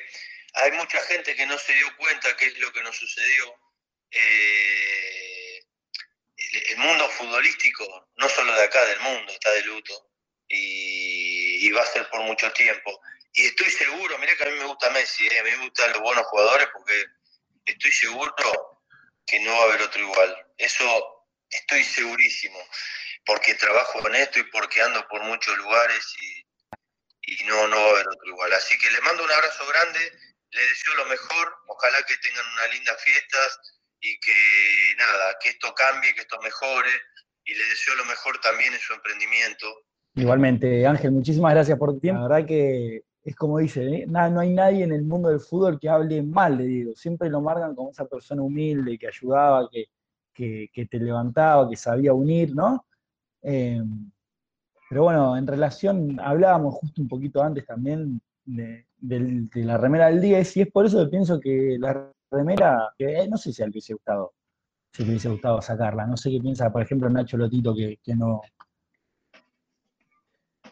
hay mucha gente que no se dio cuenta qué es lo que nos sucedió. Eh, el, mundo futbolístico, no solo de acá, del mundo, está de luto y, va a ser por mucho tiempo. Y estoy seguro, mirá que a mí me gusta Messi, eh, a mí me gustan los buenos jugadores porque estoy seguro que no va a haber otro igual. Eso estoy segurísimo, porque trabajo con esto y porque ando por muchos lugares y, y no, no va a haber otro igual. Así que le mando un abrazo grande, le deseo lo mejor, ojalá que tengan unas lindas fiestas y que nada, que esto cambie, que esto mejore y le deseo lo mejor también en su emprendimiento. Igualmente, Ángel, muchísimas gracias por tu tiempo. La verdad que es como dice, ¿eh? no hay nadie en el mundo del fútbol que hable mal de Diego. Siempre lo marcan como esa persona humilde que ayudaba, que, que, te levantaba, que sabía unir, ¿no? Eh, pero bueno, en relación, hablábamos justo un poquito antes también de, la remera del 10, y es por eso que pienso que la remera, que eh, no sé si al hubiese gustado, si le hubiese gustado sacarla, no sé qué piensa, por ejemplo, Nacho Lotito, que, no,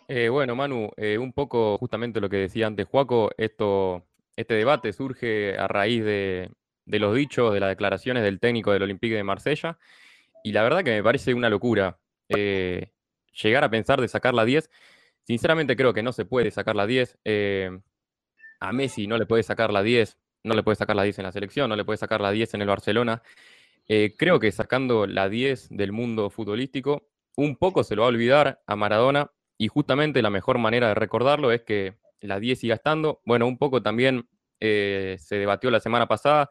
eh, bueno, Manu, eh, un poco justamente lo que decía antes Juaco, esto, este debate surge a raíz de, los dichos, de las declaraciones del técnico del Olympique de Marsella, y la verdad que me parece una locura llegar a pensar de sacar la 10. Sinceramente creo que no se puede sacar la 10. a Messi no le puede sacar la 10, no le puede sacar la 10 en la selección, no le puede sacar la 10 en el Barcelona. Eh, creo que sacando la 10 del mundo futbolístico, un poco se lo va a olvidar a Maradona y justamente la mejor manera de recordarlo es que la 10 siga estando. Bueno, un poco también eh, se debatió la semana pasada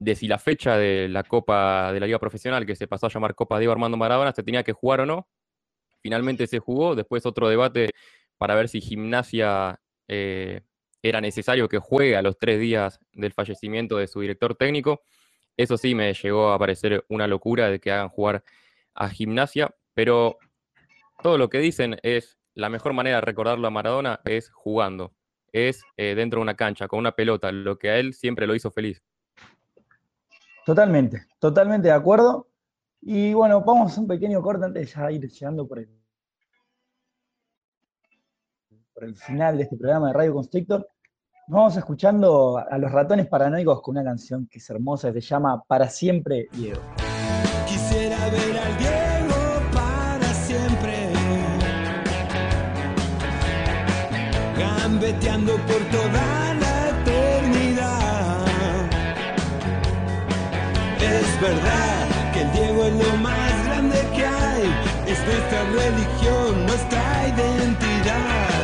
de si la fecha de la Copa de la Liga Profesional, que se pasó a llamar Copa Diego Armando Maradona, se tenía que jugar o no. Finalmente se jugó, después otro debate para ver si gimnasia eh, era necesario que juegue a los tres días del fallecimiento de su director técnico. Eso sí me llegó a parecer una locura de que hagan jugar a gimnasia, pero todo lo que dicen es la mejor manera de recordarlo a Maradona es jugando, es eh, dentro de una cancha, con una pelota, lo que a él siempre lo hizo feliz. Totalmente, totalmente de acuerdo. Y bueno, vamos a un pequeño corte antes de ir llegando por el el final de este programa de Radio Constrictor. Nos vamos escuchando a los ratones paranoicos con una canción que es hermosa, se llama Para siempre Diego. Quisiera ver al Diego para siempre, gambeteando por toda Es verdad que el Diego es lo más grande que hay, es nuestra religión, nuestra identidad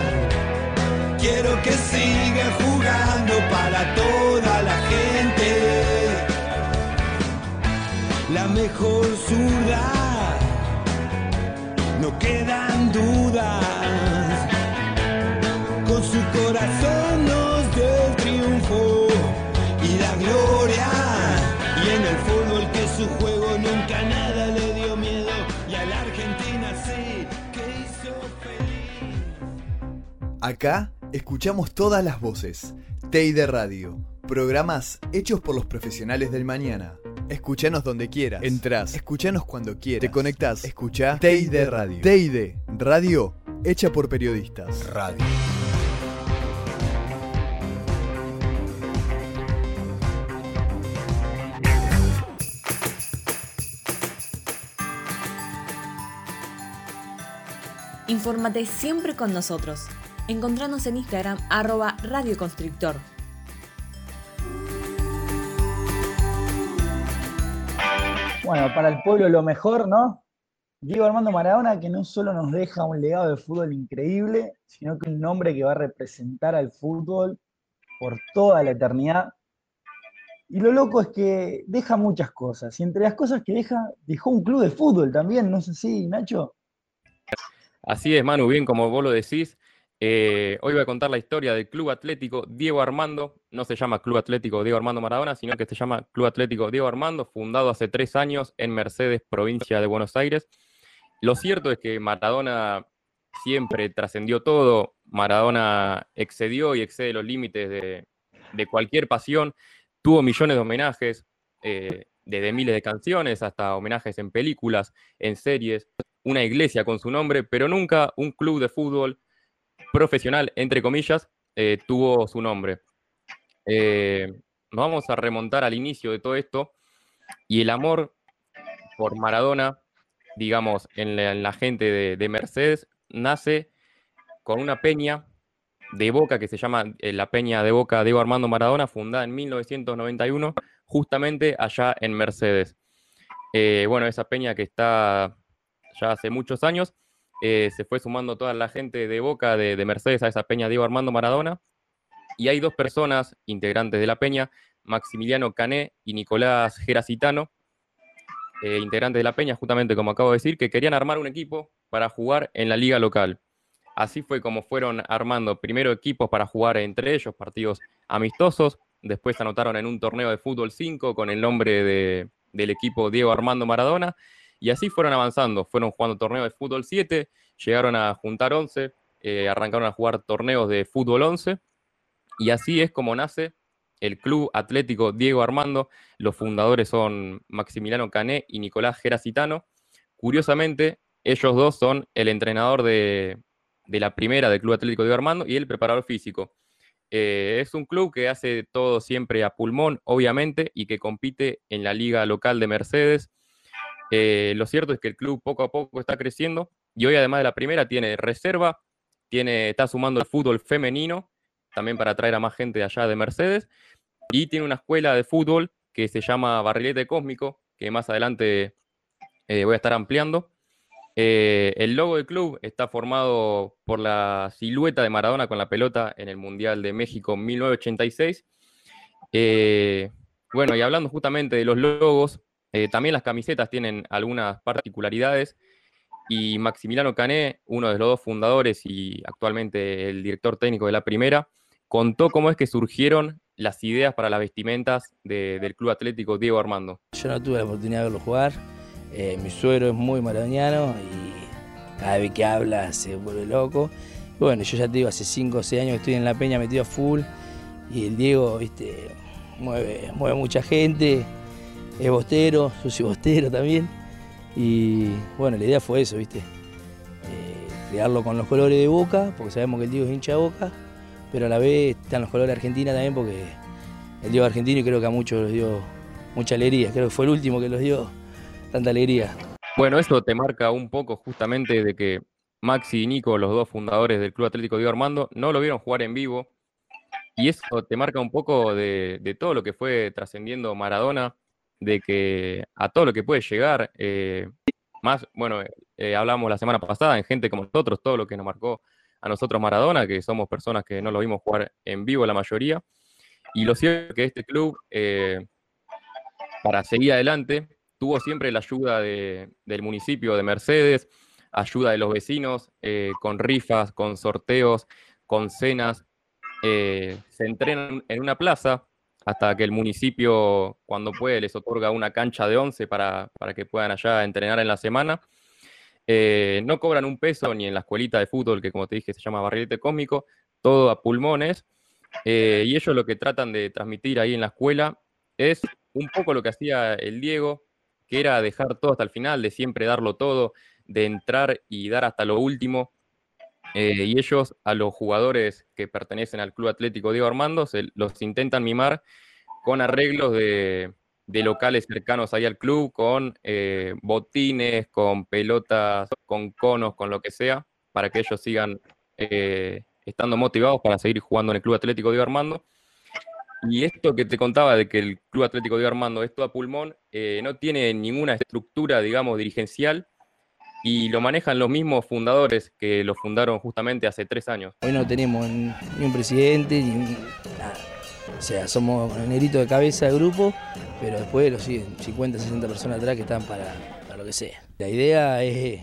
quiero que siga jugando para toda la gente. La mejor zurda, no quedan dudas. Con su corazón Acá escuchamos todas las voces. Teide Radio. Programas hechos por los profesionales del mañana. Escuchanos donde quieras. Entrás. Escuchanos cuando quieras. Te conectás. Escucha Teide Radio. Teide Radio hecha por periodistas. Radio. Infórmate siempre con nosotros. Encontranos en Instagram arroba radioconstrictor. Bueno, para el pueblo lo mejor, ¿no? Diego Armando Maradona, que no solo nos deja un legado de fútbol increíble, sino que un nombre que va a representar al fútbol por toda la eternidad. Y lo loco es que deja muchas cosas. Y entre las cosas que deja, dejó un club de fútbol también, no sé si, Nacho. Así es, Manu, bien como vos lo decís. Eh, hoy voy a contar la historia del Club Atlético Diego Armando. No se llama Club Atlético Diego Armando Maradona, sino que se llama Club Atlético Diego Armando, fundado hace tres años en Mercedes, provincia de Buenos Aires. Lo cierto es que Maradona siempre trascendió todo. Maradona excedió y excede los límites de, cualquier pasión. Tuvo millones de homenajes, eh, desde miles de canciones hasta homenajes en películas, en series, una iglesia con su nombre, pero nunca un club de fútbol profesional, entre comillas, eh, tuvo su nombre. Eh, nos vamos a remontar al inicio de todo esto y el amor por Maradona, digamos, en la, gente de, Mercedes, nace con una peña de Boca que se llama eh, la Peña de Boca Diego Armando Maradona, fundada en 1991, justamente allá en Mercedes. bueno, esa peña que está ya hace muchos años eh, se fue sumando toda la gente de Boca, de, Mercedes, a esa peña Diego Armando Maradona. Y hay dos personas integrantes de la peña, Maximiliano Cané y Nicolás Geracitano, eh, integrantes de la peña, justamente como acabo de decir, que querían armar un equipo para jugar en la liga local. Así fue como fueron armando primero equipos para jugar entre ellos, partidos amistosos, después anotaron en un torneo de fútbol 5 con el nombre del equipo Diego Armando Maradona, y así fueron avanzando, fueron jugando torneos de fútbol 7, llegaron a juntar 11, eh, arrancaron a jugar torneos de fútbol 11, y así es como nace el Club Atlético Diego Armando. Los fundadores son Maximiliano Cané y Nicolás Geracitano. Curiosamente, ellos dos son el entrenador de, la primera del Club Atlético Diego Armando y el preparador físico. Eh, es un club que hace todo siempre a pulmón, obviamente, y que compite en la liga local de Mercedes, eh, lo cierto es que el club poco a poco está creciendo y hoy además de la primera tiene reserva, tiene, está sumando el fútbol femenino, también para atraer a más gente allá de Mercedes, y tiene una escuela de fútbol que se llama Barrilete Cósmico, que más adelante eh, voy a estar ampliando. Eh, el logo del club está formado por la silueta de Maradona con la pelota en el Mundial de México 1986. bueno, y hablando justamente de los logos, eh, también las camisetas tienen algunas particularidades y Maximiliano Cané, uno de los dos fundadores y actualmente el director técnico de la primera, contó cómo es que surgieron las ideas para las vestimentas del Club Atlético Diego Armando. Yo no tuve la oportunidad de verlo jugar, eh, mi suegro es muy maradoniano y cada vez que habla se vuelve loco. bueno, yo ya te digo, hace 5 o 6 años que estoy en la peña metido a full y el Diego, viste, mueve, mueve mucha gente es bostero, yo soy bostero también. Y bueno, la idea fue eso, ¿viste? Eh, crearlo con los colores de Boca, porque sabemos que el Diego es hincha Boca, pero a la vez están los colores de Argentina también, porque el Diego argentino y creo que a muchos los dio mucha alegría. Creo que fue el último que los dio tanta alegría. Bueno, eso te marca un poco justamente de que Maxi y Nico, los dos fundadores del Club Atlético Diego Armando, no lo vieron jugar en vivo. Y eso te marca un poco de todo lo que fue trascendiendo Maradona de que a todo lo que puede llegar, eh, más, bueno, eh, hablamos la semana pasada en gente como nosotros, todo lo que nos marcó a nosotros Maradona, que somos personas que no lo vimos jugar en vivo la mayoría. Y lo cierto es que este club, eh, para seguir adelante, tuvo siempre la ayuda del municipio de Mercedes, ayuda de los vecinos, con rifas, con sorteos, con cenas. se entrenan en una plaza hasta que el municipio, cuando puede, les otorga una cancha de 11 para, para que puedan allá entrenar en la semana. Eh, no cobran un peso ni en la escuelita de fútbol, que como te dije se llama Barrilete Cósmico, todo a pulmones. Eh, y ellos lo que tratan de transmitir ahí en la escuela es un poco lo que hacía el Diego, que era dejar todo hasta el final, de siempre darlo todo, de entrar y dar hasta lo último. Eh, y ellos a los jugadores que pertenecen al Club Atlético Diego Armando se los intentan mimar con arreglos de, locales cercanos ahí al club, con eh, botines, con pelotas, con conos, con lo que sea, para que ellos sigan eh, estando motivados para seguir jugando en el Club Atlético Diego Armando. Y esto que te contaba de que el Club Atlético Diego Armando es todo a pulmón, no tiene ninguna estructura, digamos, dirigencial, y lo manejan los mismos fundadores que lo fundaron justamente hace tres años. Hoy no tenemos ni un presidente, ni nada. O sea, somos negrito de cabeza de grupo, pero después lo siguen 50, 60 personas atrás que están para, lo que sea. La idea es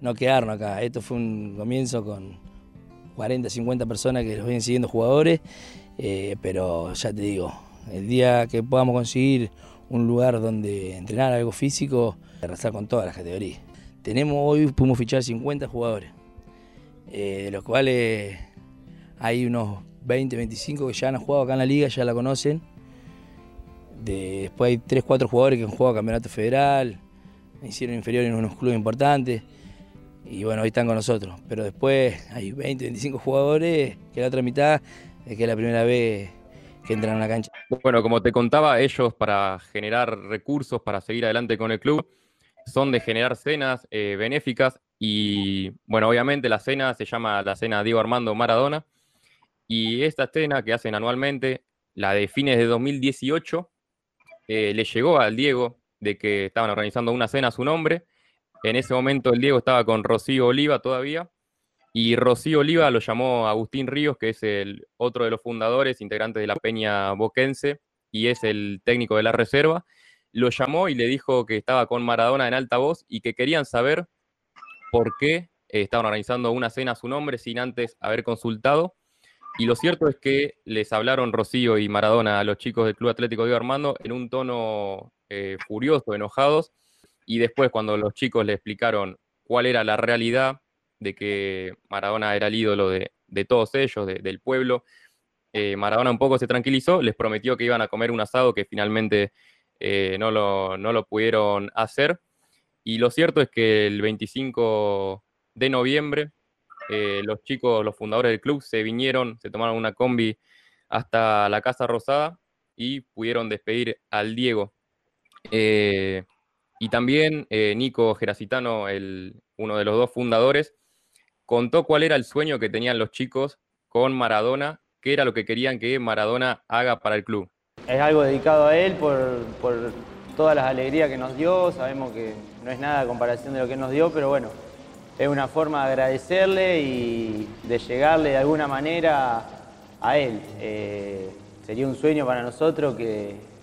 no quedarnos acá. Esto fue un comienzo con 40, 50 personas que los vienen siguiendo jugadores, eh, pero ya te digo, el día que podamos conseguir un lugar donde entrenar algo físico, arrasar con todas las categorías. Tenemos hoy, pudimos fichar 50 jugadores, eh, de los cuales hay unos 20, 25 que ya han jugado acá en la liga, ya la conocen. después hay 3, 4 jugadores que han jugado campeonato federal, hicieron inferior en unos clubes importantes y bueno, hoy están con nosotros. Pero después hay 20, 25 jugadores que la otra mitad es que es la primera vez que entran a la cancha. Bueno, como te contaba, ellos para generar recursos para seguir adelante con el club son de generar cenas eh, benéficas y, bueno, obviamente la cena se llama la cena Diego Armando Maradona y esta cena que hacen anualmente, la de fines de 2018, eh, le llegó al Diego de que estaban organizando una cena a su nombre. En ese momento el Diego estaba con Rocío Oliva todavía y Rocío Oliva lo llamó Agustín Ríos, que es el otro de los fundadores, integrante de la Peña Boquense y es el técnico de la reserva lo llamó y le dijo que estaba con Maradona en alta voz y que querían saber por qué estaban organizando una cena a su nombre sin antes haber consultado. Y lo cierto es que les hablaron Rocío y Maradona a los chicos del Club Atlético de Armando en un tono eh, furioso, enojados. Y después, cuando los chicos le explicaron cuál era la realidad de que Maradona era el ídolo de, todos ellos, del pueblo, eh, Maradona un poco se tranquilizó, les prometió que iban a comer un asado que finalmente eh, no, lo, no, lo, pudieron hacer. Y lo cierto es que el 25 de noviembre, eh, los chicos, los fundadores del club, se vinieron, se tomaron una combi hasta la Casa Rosada y pudieron despedir al Diego. Eh, y también Nico Geracitano, el, uno de los dos fundadores, contó cuál era el sueño que tenían los chicos con Maradona, qué era lo que querían que Maradona haga para el club es algo dedicado a él por, todas las alegrías que nos dio. Sabemos que no es nada a comparación de lo que nos dio, pero bueno, es una forma de agradecerle y de llegarle de alguna manera a él. Eh, sería un sueño para nosotros que,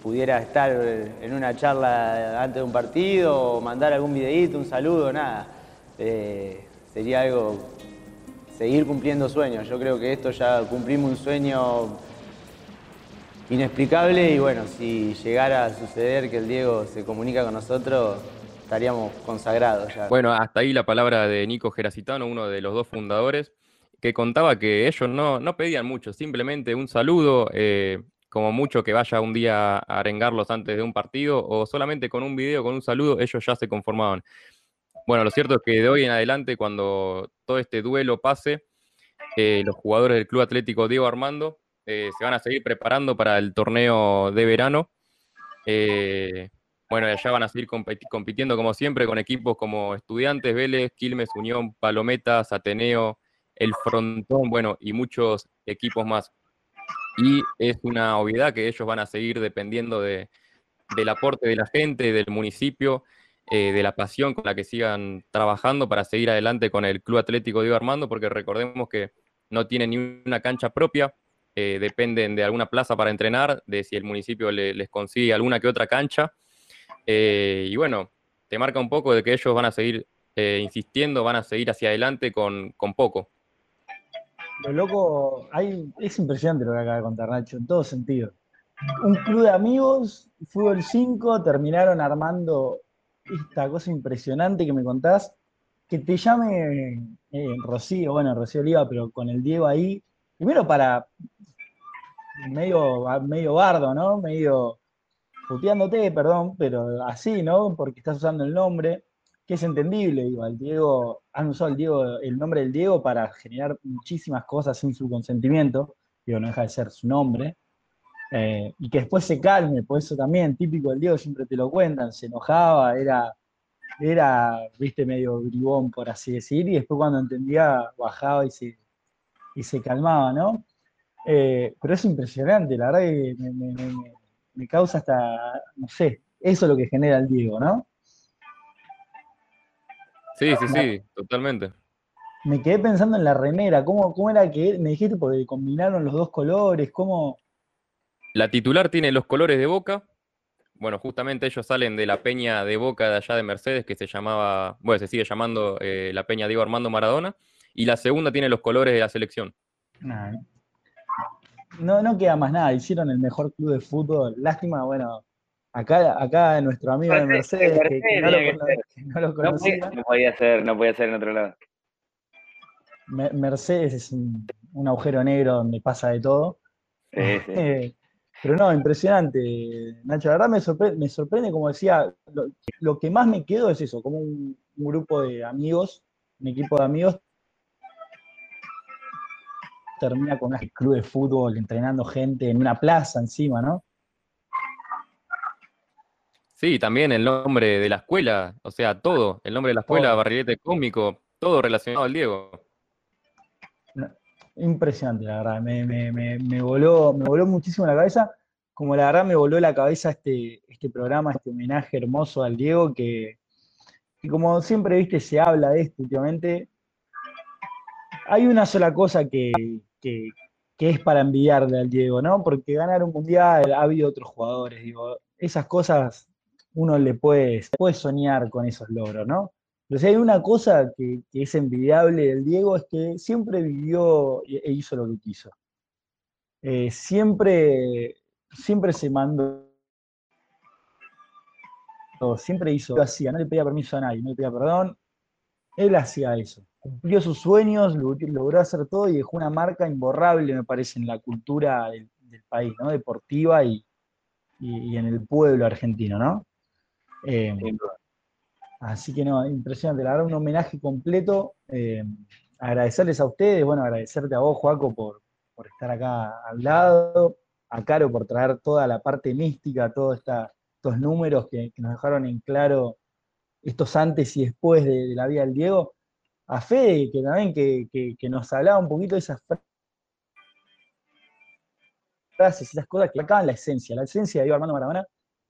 pudiera estar en una charla antes de un partido o mandar algún videíto, un saludo, nada. Eh, sería algo, seguir cumpliendo sueños. Yo creo que esto ya cumplimos un sueño inexplicable y bueno, si llegara a suceder que el Diego se comunica con nosotros, estaríamos consagrados ya. Bueno, hasta ahí la palabra de Nico Geracitano, uno de los dos fundadores, que contaba que ellos no, no pedían mucho, simplemente un saludo, eh, como mucho que vaya un día a arengarlos antes de un partido, o solamente con un video, con un saludo, ellos ya se conformaban. Bueno, lo cierto es que de hoy en adelante, cuando todo este duelo pase, eh, los jugadores del Club Atlético Diego Armando eh, se van a seguir preparando para el torneo de verano. Eh, bueno, allá van a seguir compitiendo como siempre con equipos como Estudiantes, Vélez, Quilmes, Unión, Palometas, Ateneo, El Frontón, bueno, y muchos equipos más. Y es una obviedad que ellos van a seguir dependiendo de, del aporte de la gente, del municipio, eh, de la pasión con la que sigan trabajando para seguir adelante con el Club Atlético Diego Armando, porque recordemos que no tienen ni una cancha propia, eh, dependen de alguna plaza para entrenar, de si el municipio les consigue alguna que otra cancha. Eh, y bueno, te marca un poco de que ellos van a seguir eh, insistiendo, van a seguir hacia adelante con, poco. Lo loco, es impresionante lo que acaba de contar Nacho, en todo sentido. un club de amigos, fútbol 5, terminaron armando esta cosa impresionante que me contás, que te llame eh, Rocío, bueno, Rocío Oliva, pero con el Diego ahí, primero para medio, medio bardo, ¿no? Medio puteándote, perdón, pero así, ¿no? Porque estás usando el nombre, que es entendible, digo, al Diego, han usado el, Diego, el nombre del Diego para generar muchísimas cosas sin su consentimiento, digo, no deja de ser su nombre, eh, y que después se calme, por eso también, típico del Diego, siempre te lo cuentan, se enojaba, era, era, viste, medio bribón, por así decir, y después cuando entendía, bajaba y se, y se calmaba, ¿no? Eh, pero es impresionante, la verdad que me, causa hasta, no sé, eso es lo que genera el Diego, ¿no? Sí, sí, sí, totalmente. Me quedé pensando en la remera, ¿cómo, cómo era que me dijiste porque combinaron los dos colores? ¿Cómo, la titular tiene los colores de Boca. Bueno, justamente ellos salen de la peña de Boca de allá de Mercedes, que se llamaba, bueno, se sigue llamando eh, la peña Diego Armando Maradona. Y la segunda tiene los colores de la selección. No, no queda más nada. Hicieron el mejor club de fútbol. Lástima, bueno, acá, acá nuestro amigo de Mercedes, que, no, lo, conocía. No podía ser, no podía ser en otro lado. Mercedes es un, agujero negro donde pasa de todo. Sí, sí. Eh, pero no, impresionante, Nacho. La verdad me sorprende, me sorprende como decía, lo, que más me quedo es eso, como un, grupo de amigos, un equipo de amigos, termina con un club de fútbol, entrenando gente en una plaza encima, ¿no? Sí, también el nombre de la escuela, o sea, todo, el nombre de la escuela, barrilete cómico, todo relacionado al Diego impresionante, la verdad. Me, voló, me voló muchísimo la cabeza. Como la verdad me voló la cabeza este, este programa, este homenaje hermoso al Diego, que, como siempre, viste, se habla de esto últimamente. Hay una sola cosa que, es para envidiarle al Diego, ¿no? Porque ganar un mundial, ha habido otros jugadores, digo, esas cosas uno le puede, puede soñar con esos logros, ¿no? Pero si hay una cosa que, es envidiable del Diego es que siempre vivió e hizo lo que quiso. Eh, siempre, siempre se mandó, siempre hizo lo hacía, no le pedía permiso a nadie, no le pedía perdón. Él hacía eso. Cumplió sus sueños, logró hacer todo y dejó una marca imborrable, me parece, en la cultura del, país, ¿no? Deportiva y, en el pueblo argentino, ¿no? Eh, Así que no, impresionante, la verdad, un homenaje completo. Eh, agradecerles a ustedes, bueno, agradecerte a vos, Joaco, por, estar acá al lado, a Caro por traer toda la parte mística, todos estos números que, nos dejaron en claro estos antes y después de, la vida del Diego, a Fede, que también que, nos hablaba un poquito de esas frases, esas cosas que acaban la esencia, la esencia de Diego Armando Maradona,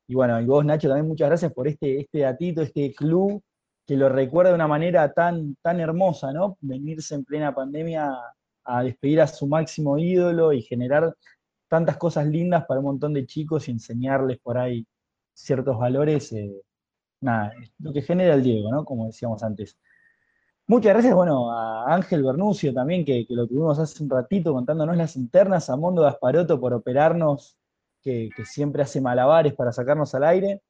y bueno, y vos, Nacho, también muchas gracias por este, este datito, este club que lo recuerda de una manera tan, tan hermosa, ¿no? Venirse en plena pandemia a despedir a su máximo ídolo y generar tantas cosas lindas para un montón de chicos y enseñarles por ahí ciertos valores. Eh, nada, lo que genera el Diego, ¿no? Como decíamos antes. Muchas gracias, bueno, a Ángel Bernucio también, que, lo tuvimos hace un ratito contándonos las internas, a Mondo Gasparoto por operarnos que, siempre hace malabares para sacarnos al aire.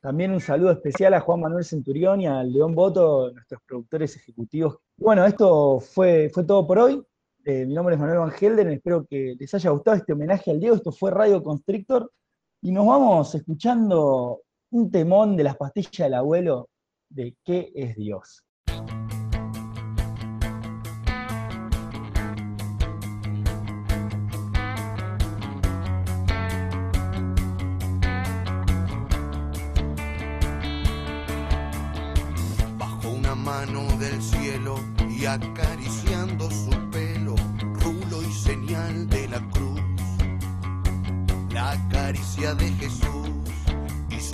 También un saludo especial a Juan Manuel Centurión y a León Boto, nuestros productores ejecutivos. Bueno, esto fue, fue todo por hoy. Eh, mi nombre es Manuel Van Helden, espero que les haya gustado este homenaje al Diego. Esto fue Radio Constrictor y nos vamos escuchando un temón de las pastillas del abuelo de ¿Qué es Dios? del cielo y acariciando su pelo, rulo y señal de la cruz. La caricia de Jesús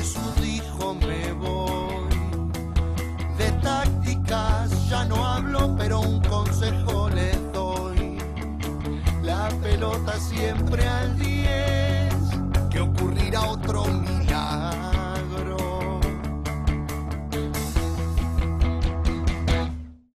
Jesús dijo, me voy. De tácticas ya no hablo, pero un consejo les doy. La pelota siempre al 10, que ocurrirá otro